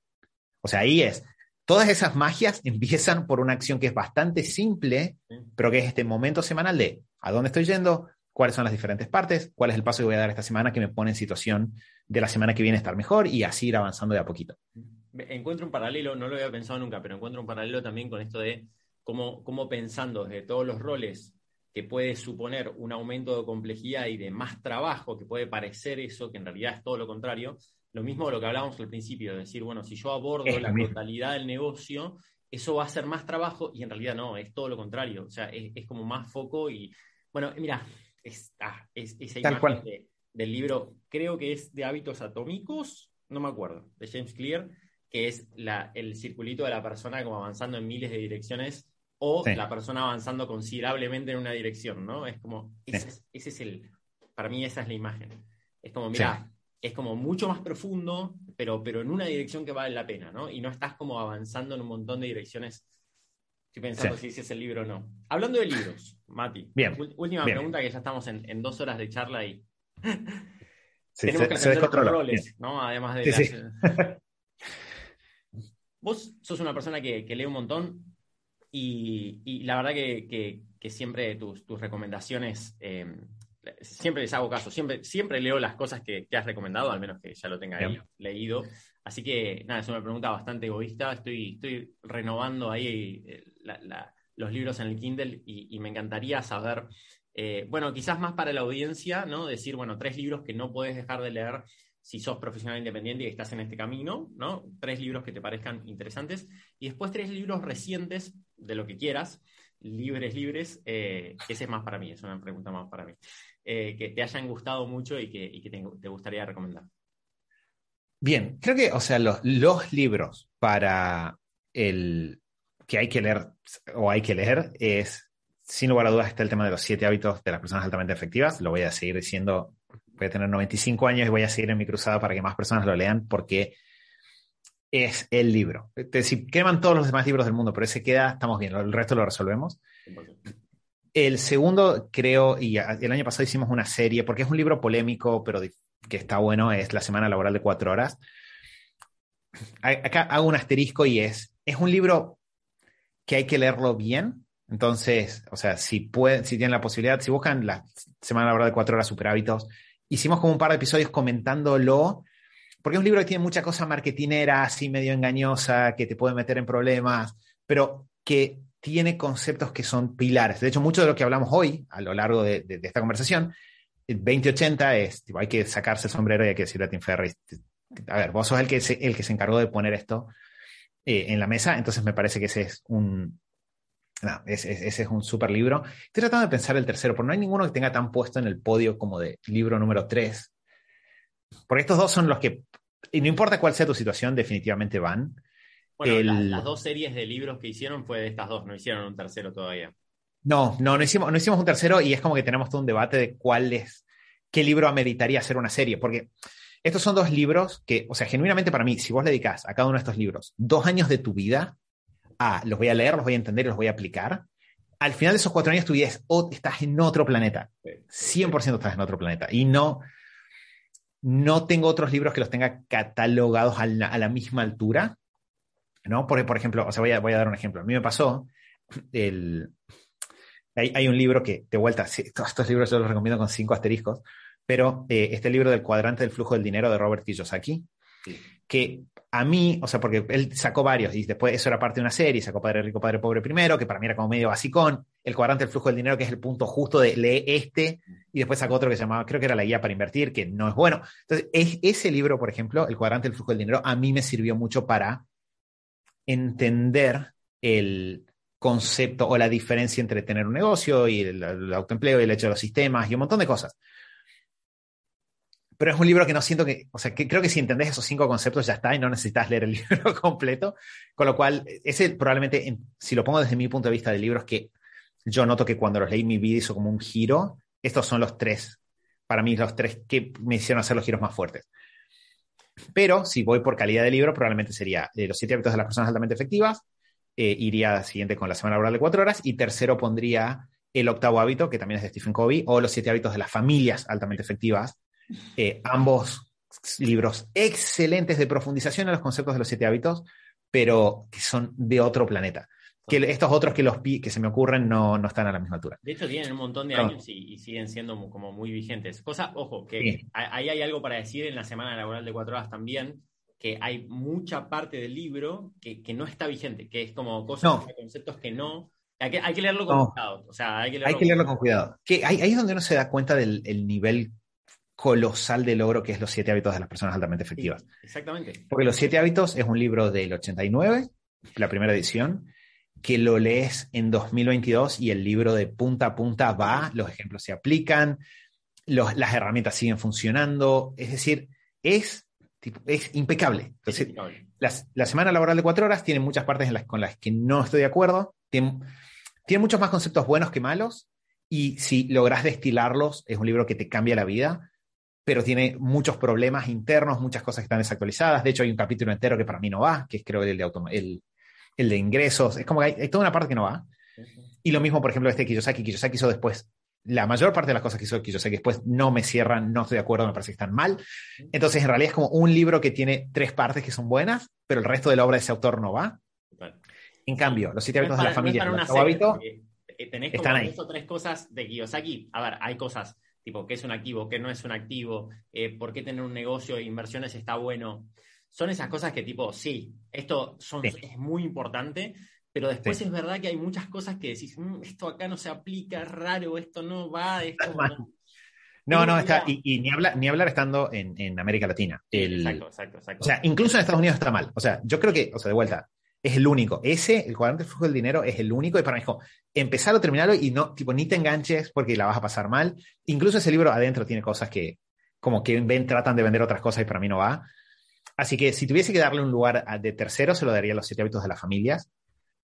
O sea, ahí es, todas esas magias empiezan por una acción que es bastante simple, pero que es este momento semanal de a dónde estoy yendo, cuáles son las diferentes partes, cuál es el paso que voy a dar esta semana que me pone en situación de la semana que viene estar mejor y así ir avanzando de a poquito. Encuentro un paralelo, no lo había pensado nunca, pero encuentro un paralelo también con esto de cómo, cómo pensando desde todos los roles que puede suponer un aumento de complejidad y de más trabajo, que puede parecer eso, que en realidad es todo lo contrario, lo mismo de lo que hablábamos al principio, de decir, bueno, si yo abordo Es la totalidad del negocio, eso va a ser más trabajo y en realidad no, es todo lo contrario. O sea, es, es como más foco y, bueno, mira, es, ah, es- esa Tal imagen cual. de- del libro, creo que es de hábitos atómicos, no me acuerdo, de James Clear, que es la, el circulito de la persona como avanzando en miles de direcciones o Sí. la persona avanzando considerablemente en una dirección, ¿no? Es como, Sí. es, ese es el, para mí esa es la imagen. Es como, mira, es como mucho más profundo, pero, pero en una dirección que vale la pena, ¿no? Y no estás como avanzando en un montón de direcciones. Estoy pensando Sí. si es el libro o no. Hablando de libros, Mati. Bien, Última bien. pregunta que ya estamos en, en dos horas de charla y Sí, tenemos se, que atender otros descontroló. roles, Bien. ¿no? Además de Sí, las- Vos sos una persona que, que lee un montón y, y la verdad que, que- que siempre tus, tus recomendaciones, eh, siempre les hago caso, siempre, siempre leo las cosas que, que has recomendado, al menos que ya lo tenga ahí leído. Así que, nada, es una pregunta bastante egoísta. Estoy, estoy renovando ahí eh, la- la- los libros en el Kindle y, y me encantaría saber, eh, bueno, quizás más para la audiencia, ¿no? Decir, bueno, tres libros que no puedes dejar de leer si sos profesional independiente y estás en este camino, ¿no? Tres libros que te parezcan interesantes. Y después tres libros recientes de lo que quieras, libres, libres. eh, ese es más para mí, es una pregunta más para mí. Eh, que te hayan gustado mucho y que, y que te, te gustaría recomendar. Bien, creo que, o sea, los, los libros para el que hay que leer o hay que leer es, sin lugar a dudas, está el tema de los siete hábitos de las personas altamente efectivas. Lo voy a seguir diciendo, voy a tener 95 años y voy a seguir en mi cruzada para que más personas lo lean porque es el libro. Te- Si queman todos los demás libros del mundo, pero ese queda, estamos bien, el resto lo resolvemos. 100%. El segundo, creo, y el año pasado hicimos una serie, porque es un libro polémico, pero que está bueno, es La Semana Laboral de Cuatro Horas. Acá hago un asterisco y es, es un libro que hay que leerlo bien. Entonces, o sea, si pueden, si tienen la posibilidad, si buscan la Semana Laboral de Cuatro Horas Super Hábitos, hicimos como un par de episodios comentándolo, porque es un libro que tiene mucha cosa marketinera, así medio engañosa, que te puede meter en problemas, pero que tiene conceptos que son pilares. De hecho, mucho de lo que hablamos hoy, a lo largo de, de- de esta conversación, el 2080 es, tipo, hay que sacarse el sombrero y hay que decirle a Tim Ferriss, a ver, vos sos el que se, el que se encargó de poner esto eh, en la mesa, entonces me parece que ese es un, no, ese- ese es un super libro. Estoy tratando de pensar el tercero, pero no hay ninguno que tenga tan puesto en el podio como de libro número 3. Porque estos dos son los que, y no importa cuál sea tu situación, definitivamente van. Bueno, El- la- las dos series de libros que hicieron fue de estas dos, no hicieron un tercero todavía. No, no, no hicimos, no hicimos un tercero y es como que tenemos todo un debate de cuál es, qué libro ameritaría hacer una serie, porque estos son dos libros que, o sea, genuinamente para mí, si vos le dedicas a cada uno de estos libros dos años de tu vida, a los voy a leer, los voy a entender y los voy a aplicar, al final de esos cuatro años tu vida es, o- estás en otro planeta, 100% estás en otro planeta. Y no, no tengo otros libros que los tenga catalogados a la, a la misma altura, ¿no? Porque, por ejemplo, o sea, voy a, voy a dar un ejemplo. A mí me pasó el, hay, hay un libro que, de vuelta, sí, todos estos libros yo los recomiendo con cinco asteriscos, pero eh, este libro del cuadrante del flujo del dinero de Robert Kiyosaki, Sí. que a mí, o sea, porque él sacó varios y después eso era parte de una serie, sacó Padre Rico, Padre Pobre primero, que para mí era como medio basicón, el cuadrante del flujo del dinero, que es el punto justo de lee este, y después sacó otro que se llamaba, creo que era la guía para invertir, que no es bueno. Entonces, es, ese libro, por ejemplo, el cuadrante del flujo del dinero, a mí me sirvió mucho para entender el concepto o la diferencia entre tener un negocio y el, el autoempleo y el hecho de los sistemas y un montón de cosas. Pero es un libro que no siento que, o sea, que creo que si entendés esos cinco conceptos ya está y no necesitas leer el libro completo. Con lo cual, ese probablemente, en- si lo pongo desde mi punto de vista de libros, que yo noto que cuando los leí mi vida hizo como un giro, estos son los tres, para mí los tres que me hicieron hacer los giros más fuertes. Pero si voy por calidad de libro, probablemente sería eh, Los siete hábitos de las personas altamente efectivas, eh, iría siguiente con la semana laboral de cuatro horas, y tercero pondría El octavo hábito, que también es de Stephen Covey, o Los siete hábitos de las familias altamente efectivas. Eh, ambos libros excelentes de profundización en los conceptos de los siete hábitos, pero que son de otro planeta. Que estos otros que, los, que se me ocurren no, no están a la misma altura. De hecho, tienen un montón de Claro. años y, y siguen siendo como muy vigentes. Cosa, ojo, que Sí. ahí hay algo para decir en la semana laboral de cuatro horas también, que hay mucha parte del libro que, que no está vigente, que es como cosas, No. conceptos que no. Hay que, hay que leerlo con No. cuidado. O sea, hay que leerlo, Hay que leerlo con cuidado. Que ahí, ahí es donde uno se da cuenta del el nivel colosal de logro que es Los siete hábitos de las personas altamente efectivas. Sí, exactamente. Porque Los siete hábitos es un libro del 89, la primera edición, que lo lees en 2022 y el libro de punta a punta va, los ejemplos se aplican, los, las herramientas siguen funcionando, es decir, es, tipo, es impecable. Entonces, Es impecable. las- la semana laboral de cuatro horas tiene muchas partes en las, con las que no estoy de acuerdo, tiene, tiene muchos más conceptos buenos que malos, y si logras destilarlos, es un libro que te cambia la vida, pero tiene muchos problemas internos, muchas cosas que están desactualizadas. De hecho, hay un capítulo entero que para mí no va, que es creo el de, automa- el, el de ingresos. Es como que hay, hay toda una parte que no va. Y lo mismo, por ejemplo, este Kiyosaki. Kiyosaki hizo después, la mayor parte de las cosas que hizo Kiyosaki después no me cierran, no estoy de acuerdo, me parece que están mal. Entonces, en realidad es como un libro que tiene tres partes que son buenas, pero el resto de la obra de ese autor no va. Total. En cambio, los siete No hábitos de la para- no es familia para una hábito, eh, tenés están como ahí. dos o tres cosas de Kiyosaki. A ver, hay cosas tipo qué es un activo, qué no es un activo, eh, por qué tener un negocio de inversiones está bueno. Son esas cosas que tipo, sí, esto son, Sí. es muy importante, pero después Sí. es verdad que hay muchas cosas que decís, "Mm, esto acá no se aplica, es raro, esto no va, esto no". no, no, que está, y, y ni, habla- ni hablar estando en, en América Latina. El- Exacto, exacto, exacto. O sea, incluso en Estados Unidos está mal. O sea, yo creo que, o sea, de vuelta, es el único. Ese, el cuadrante del flujo del dinero, es el único. Y para mí es como, empezarlo, terminarlo y no, tipo, ni te enganches porque la vas a pasar mal. Incluso ese libro adentro tiene cosas que, como que ven, tratan de vender otras cosas y para mí no va. Así que si tuviese que darle un lugar a- de tercero, se lo daría a los siete hábitos de las familias,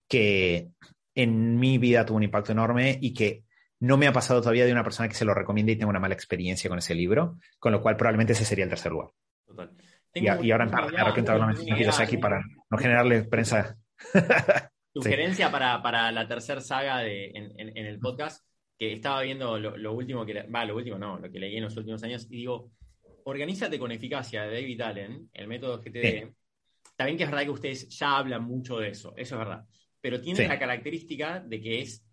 que en mi vida tuvo un impacto enorme y que no me ha pasado todavía de una persona que se lo recomiende y tenga una mala experiencia con ese libro, con lo cual probablemente ese sería el tercer lugar. Total. Y, y ahora me arrepiento de haberlo mencionado a Kiyosaki para no generarle prensa. Sugerencia para, para la tercera saga de, en, en- en el podcast, que estaba viendo lo, lo último que, va, lo último no, lo que leí en los últimos años, y digo, organízate con eficacia de David Allen, el método GTD. Sí. Bien que es verdad que ustedes ya hablan mucho de eso, eso es verdad, pero tiene Sí. la característica de que es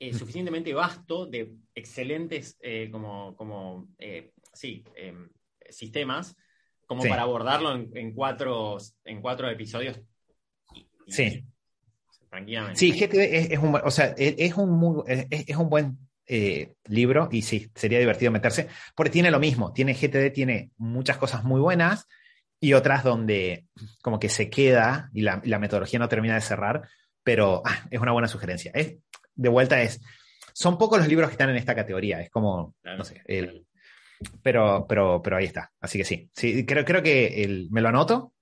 eh, suficientemente vasto de excelentes eh, como, como eh, sí, eh, sistemas como Sí. para abordarlo en, en cuatro, en cuatro episodios. y- y- Sí. Tranquilamente. Sí, GTD es, es un, o sea, es, es un, muy- es, es un buen eh, libro y sí, sería divertido meterse, porque tiene lo mismo, tiene GTD, tiene muchas cosas muy buenas y otras donde como que se queda y la, metodología no termina de cerrar, pero ah, es una buena sugerencia. Es, de vuelta es, son pocos los libros que están en esta categoría, es como, Claro. no sé, el, pero, pero, pero ahí está, así que sí, sí creo, creo que el, me lo anoto.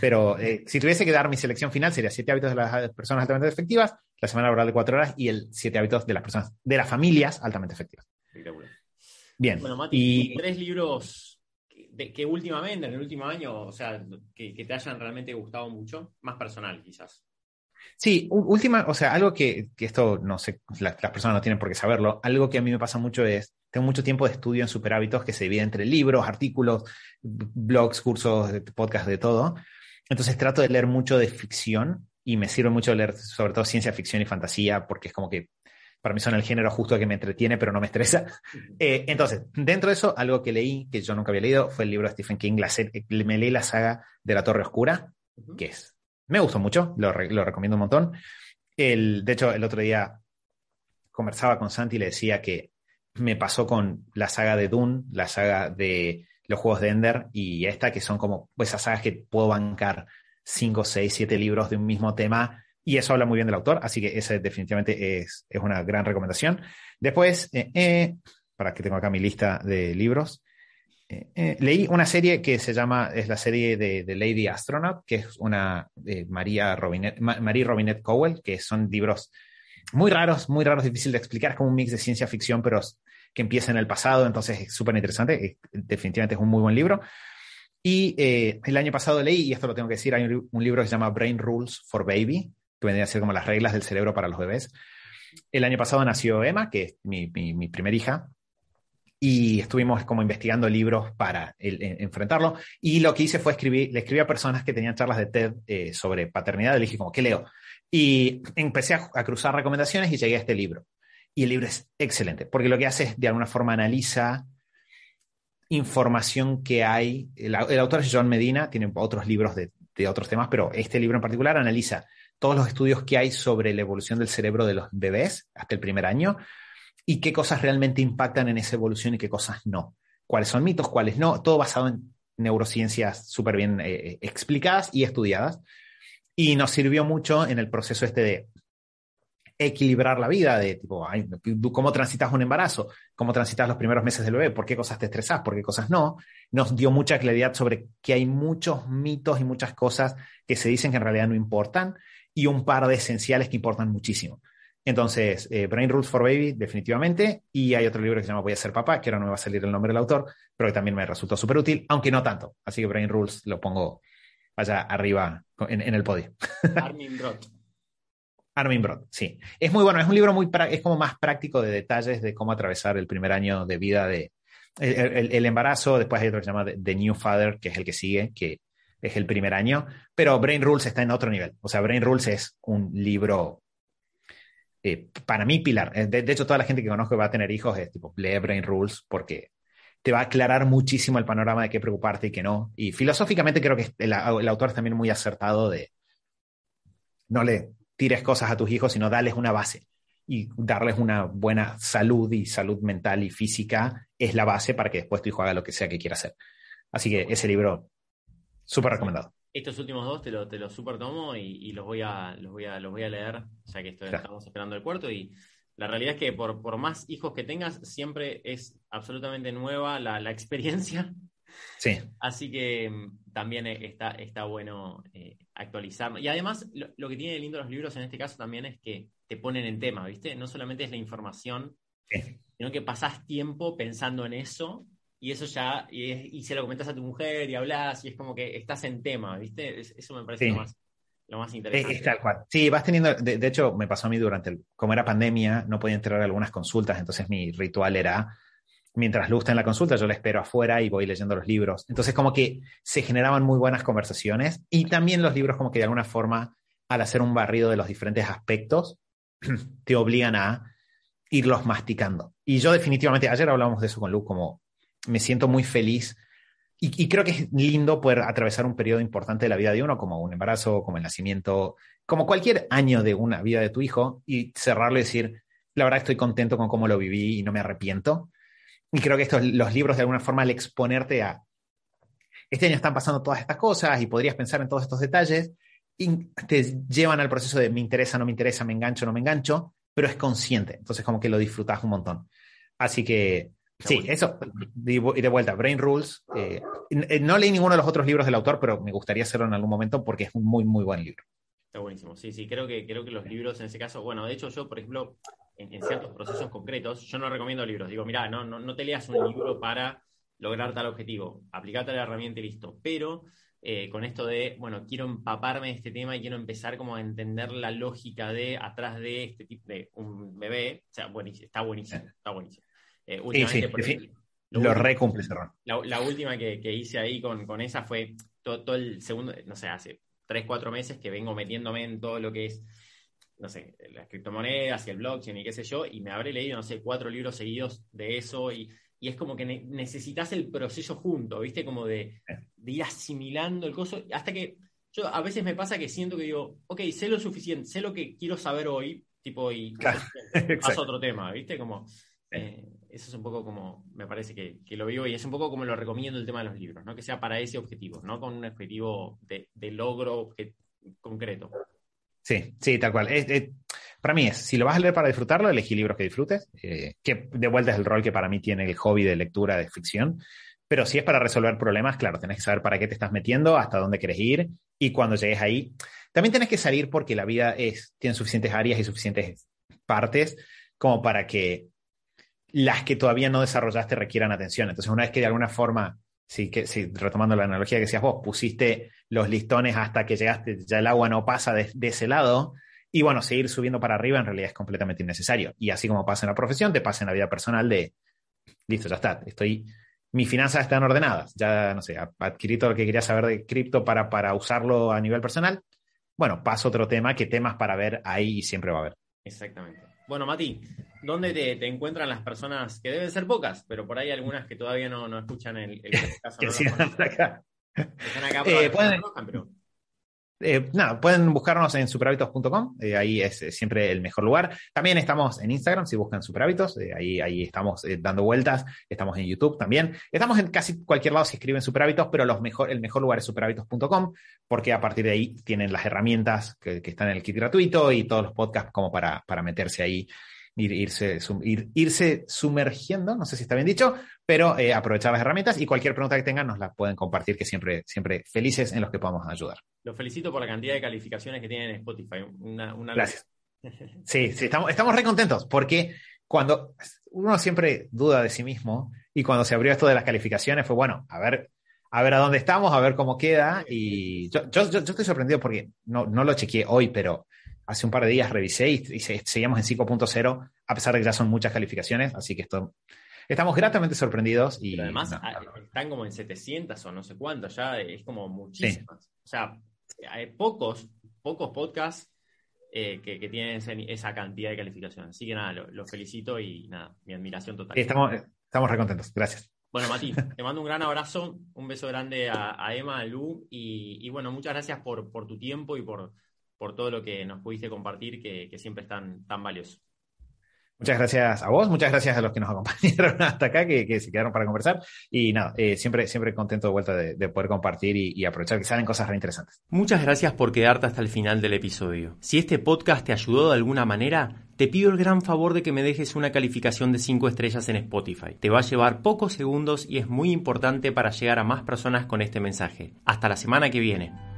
Pero eh, si tuviese que dar mi selección final, sería siete hábitos de las personas altamente efectivas, la semana laboral de cuatro horas y el siete hábitos de las personas, de las familias altamente efectivas. Espectacular. Bien. Bueno, Mati, y tres libros que, últimamente, en el último año, o sea, que, que te hayan realmente gustado mucho, más personal quizás. sí, última, o sea, algo que, que esto no sé, la- las personas no tienen por qué saberlo, algo que a mí me pasa mucho es, tengo mucho tiempo de estudio en superhábitos que se divide entre libros, artículos, blogs, cursos, podcasts, de todo. Entonces trato de leer mucho de ficción y me sirve mucho leer sobre todo ciencia ficción y fantasía porque es como que para mí son el género justo que me entretiene pero no me estresa. Eh, entonces, dentro de eso, algo que leí que yo nunca había leído fue el libro de Stephen King, la serie- me leí la saga de la Torre Oscura, que es, me gustó mucho, lo, re- lo recomiendo un montón. El, de hecho, el otro día conversaba con Santi y le decía que me pasó con la saga de Dune, la saga de los juegos de Ender y esta, que son como esas sagas que puedo bancar 5, 6, 7 libros de un mismo tema. Y eso habla muy bien del autor, así que ese definitivamente es, es una gran recomendación. Después, eh, eh, para que tengo acá mi lista de libros, eh, leí una serie que se llama, es la serie de, de Lady Astronaut, que es una de María Robinet, Ma- Marie Robinette Cowell, que son libros muy raros, muy raros, difícil de explicar, es como un mix de ciencia ficción, pero que empieza en el pasado, entonces es súper interesante, definitivamente es un muy buen libro. Y eh, el año pasado leí, y esto lo tengo que decir, hay un, li- un libro que se llama Brain Rules for Baby, que vendría a ser como las reglas del cerebro para los bebés. El año pasado nació Emma, que es mi, mi, mi primer hija, y estuvimos como investigando libros para enfrentarlo. Y lo que hice fue escribir, le escribí a personas que tenían charlas de TED eh, sobre paternidad, le dije como, ¿qué leo? Y empecé a, cruzar recomendaciones y llegué a este libro. Y el libro es excelente, porque lo que hace es, de alguna forma, analiza información que hay. El, autor es John Medina, tiene otros libros de, otros temas, pero este libro en particular analiza todos los estudios que hay sobre la evolución del cerebro de los bebés hasta el primer año y qué cosas realmente impactan en esa evolución y qué cosas no. cuáles son mitos, cuáles no, todo basado en neurociencias súper bien eh, explicadas y estudiadas. Y nos sirvió mucho en el proceso este de equilibrar la vida, de tipo, cómo transitas un embarazo, cómo transitas los primeros meses del bebé, por qué cosas te estresas, por qué cosas no. Nos dio mucha claridad sobre que hay muchos mitos y muchas cosas que se dicen que en realidad no importan y un par de esenciales que importan muchísimo. Entonces, eh, Brain Rules for Baby, definitivamente. Y hay otro libro que se llama Voy a ser papá, que ahora no me va a salir el nombre del autor, pero que también me resultó súper útil, aunque no tanto. Así que Brain Rules lo pongo allá arriba en, el podio. Armin Brot. Armin Brot, sí. Es muy bueno, es un libro muy, es como más práctico de detalles de cómo atravesar el primer año de vida de el, embarazo. Después hay otro que se llama The New Father, que es el que sigue, que es el primer año. Pero Brain Rules está en otro nivel. O sea, Brain Rules es un libro eh, para mí, pilar. Eh, de, hecho, toda la gente que conozco que va a tener hijos es tipo, lee Brain Rules porque te va a aclarar muchísimo el panorama de qué preocuparte y qué no. Y filosóficamente creo que el, autor es también muy acertado de no le tires cosas a tus hijos, sino darles una base y darles una buena salud y salud mental y física es la base para que después tu hijo haga lo que sea que quiera hacer. Así que ese libro, súper recomendado estos últimos dos te los te lo super tomo y, los, voy a, los, voy a, los voy a leer, ya que estamos esperando el cuarto. Y la realidad es que por, por más hijos que tengas, siempre es absolutamente nueva la, la experiencia. Sí. Así que mm, también está, está bueno eh, actualizarlo. Y además, lo, que tiene lindo los libros en este caso también es que te ponen en tema, ¿viste? No solamente es la información, sino que pasás tiempo pensando en eso y eso ya, y, se lo comentas a tu mujer y hablas y es como que estás en tema, ¿viste? eso me parece lo, más, lo más interesante. Es, tal cual. Sí, vas teniendo, de, hecho me pasó a mí durante, el, como era pandemia, no podía entrar a algunas consultas, entonces mi ritual era, mientras Luz está en la consulta, yo la espero afuera y voy leyendo los libros. Entonces como que se generaban muy buenas conversaciones y también los libros como que de alguna forma, al hacer un barrido de los diferentes aspectos, te obligan a irlos masticando. Y yo definitivamente, ayer hablábamos de eso con Luz, como me siento muy feliz y, creo que es lindo poder atravesar un periodo importante de la vida de uno, como un embarazo, como el nacimiento, como cualquier año de una vida de tu hijo, y cerrarlo y decir, la verdad estoy contento con cómo lo viví y no me arrepiento. Y creo que estos, los libros de alguna forma al exponerte a, este año están pasando todas estas cosas y podrías pensar en todos estos detalles, y te llevan al proceso de me interesa, no me interesa, me engancho, no me engancho, pero es consciente. Entonces como que lo disfrutas un montón. Así que Sí, eso. Y de vuelta, Brain Rules. Eh, eh, no leí ninguno de los otros libros del autor, pero me gustaría hacerlo en algún momento porque es un muy, muy buen libro. Está buenísimo. Sí, sí, creo que, creo que los libros en ese caso, bueno, de hecho yo, por ejemplo, en, ciertos procesos concretos, yo no recomiendo libros. Digo, mira, no, no, no te leas un libro para lograr tal objetivo. Aplicate la herramienta y listo. Pero eh, con esto de, bueno, quiero empaparme de este tema y quiero empezar como a entender la lógica de atrás de este tipo de un bebé. O sea, buenísimo, está buenísimo, está buenísimo. Eh, lo, recumple La, última que, hice ahí con, esa fue todo, el segundo, no sé, hace tres, cuatro meses que vengo metiéndome en todo lo que es, no sé, las criptomonedas y el blockchain y qué sé yo, y me habré leído, no sé, cuatro libros seguidos de eso y, es como que necesitas el proceso junto, ¿viste? Como de, ir asimilando el coso, hasta que yo a veces me pasa que siento que digo, ok, sé lo suficiente, sé lo que quiero saber hoy, tipo, y paso otro tema, ¿viste? Como eh, eso es un poco como, me parece que, lo vivo y es un poco como lo recomiendo el tema de los libros, ¿no? Que sea para ese objetivo, no con un objetivo de, logro concreto. Sí, sí, tal cual. para mí es, si lo vas a leer para disfrutarlo, elegí libros que disfrutes, eh, que de vuelta es el rol que para mí tiene el hobby de lectura de ficción. Pero si es para resolver problemas, claro, tenés que saber para qué te estás metiendo, hasta dónde quieres ir y cuando llegues ahí. También tenés que salir porque la vida es, tiene suficientes áreas y suficientes partes como para que las que todavía no desarrollaste requieran atención. Entonces, una vez que de alguna forma, sí, que, sí, retomando la analogía que decías vos, pusiste los listones hasta que llegaste, ya el agua no pasa de, ese lado, y bueno, seguir subiendo para arriba en realidad es completamente innecesario. Y así como pasa en la profesión, te pasa en la vida personal de, listo, ya está, estoy, mis finanzas están ordenadas, ya, no sé, adquirí todo lo que quería saber de cripto para, para usarlo a nivel personal. Bueno, paso otro tema, que temas para ver ahí siempre va a haber. Exactamente. Bueno, Mati, ¿dónde te, encuentran las personas, que deben ser pocas, pero por ahí algunas que todavía no, escuchan el, el caso? que no acá. Están acá eh, pueden, pero... eh, nada, pueden buscarnos en superhábitos.com, eh, ahí es eh, siempre el mejor lugar. También estamos en Instagram, si buscan superhábitos, ahí, ahí estamos dando vueltas, estamos en YouTube también. Estamos en casi cualquier lado si escriben superhábitos, pero los mejor, el mejor lugar es superhábitos.com, porque a partir de ahí tienen las herramientas que, que, están en el kit gratuito y todos los podcasts como para, para meterse ahí irse, irse sumergiendo, no sé si está bien dicho, pero eh, aprovechar las herramientas y cualquier pregunta que tengan nos la pueden compartir, que siempre, siempre felices en los que podamos ayudar. Los felicito por la cantidad de calificaciones que tienen en Spotify. Una, Gracias. Sí, sí, estamos, estamos re contentos porque cuando uno siempre duda de sí mismo y cuando se abrió esto de las calificaciones fue, bueno, a ver, a ver a dónde estamos, a ver cómo queda. Y yo, yo, yo, estoy sorprendido porque no, no lo chequeé hoy, pero hace un par de días revisé y, seguimos en 5.0, a pesar de que ya son muchas calificaciones, así que esto, estamos gratamente sorprendidos. Y, además están como en 700 o no sé cuántos, ya es como muchísimas. O sea, hay pocos, pocos podcasts eh, que, tienen esa cantidad de calificaciones. Así que nada, los lo felicito y nada, mi admiración total. Estamos, estamos recontentos, gracias. Bueno, Mati, te mando un gran abrazo, un beso grande a, Emma, a Lu, y, bueno, muchas gracias por, por tu tiempo y por, por todo lo que nos pudiste compartir, que, siempre es tan, tan valioso. Muchas gracias a vos, muchas gracias a los que nos acompañaron hasta acá, que, se quedaron para conversar. Y nada, eh, siempre, siempre contento de vuelta de, poder compartir y, aprovechar que salen cosas re interesantes. Muchas gracias por quedarte hasta el final del episodio. Si este podcast te ayudó de alguna manera, te pido el gran favor de que me dejes una calificación de 5 estrellas en Spotify. Te va a llevar pocos segundos y es muy importante para llegar a más personas con este mensaje. Hasta la semana que viene.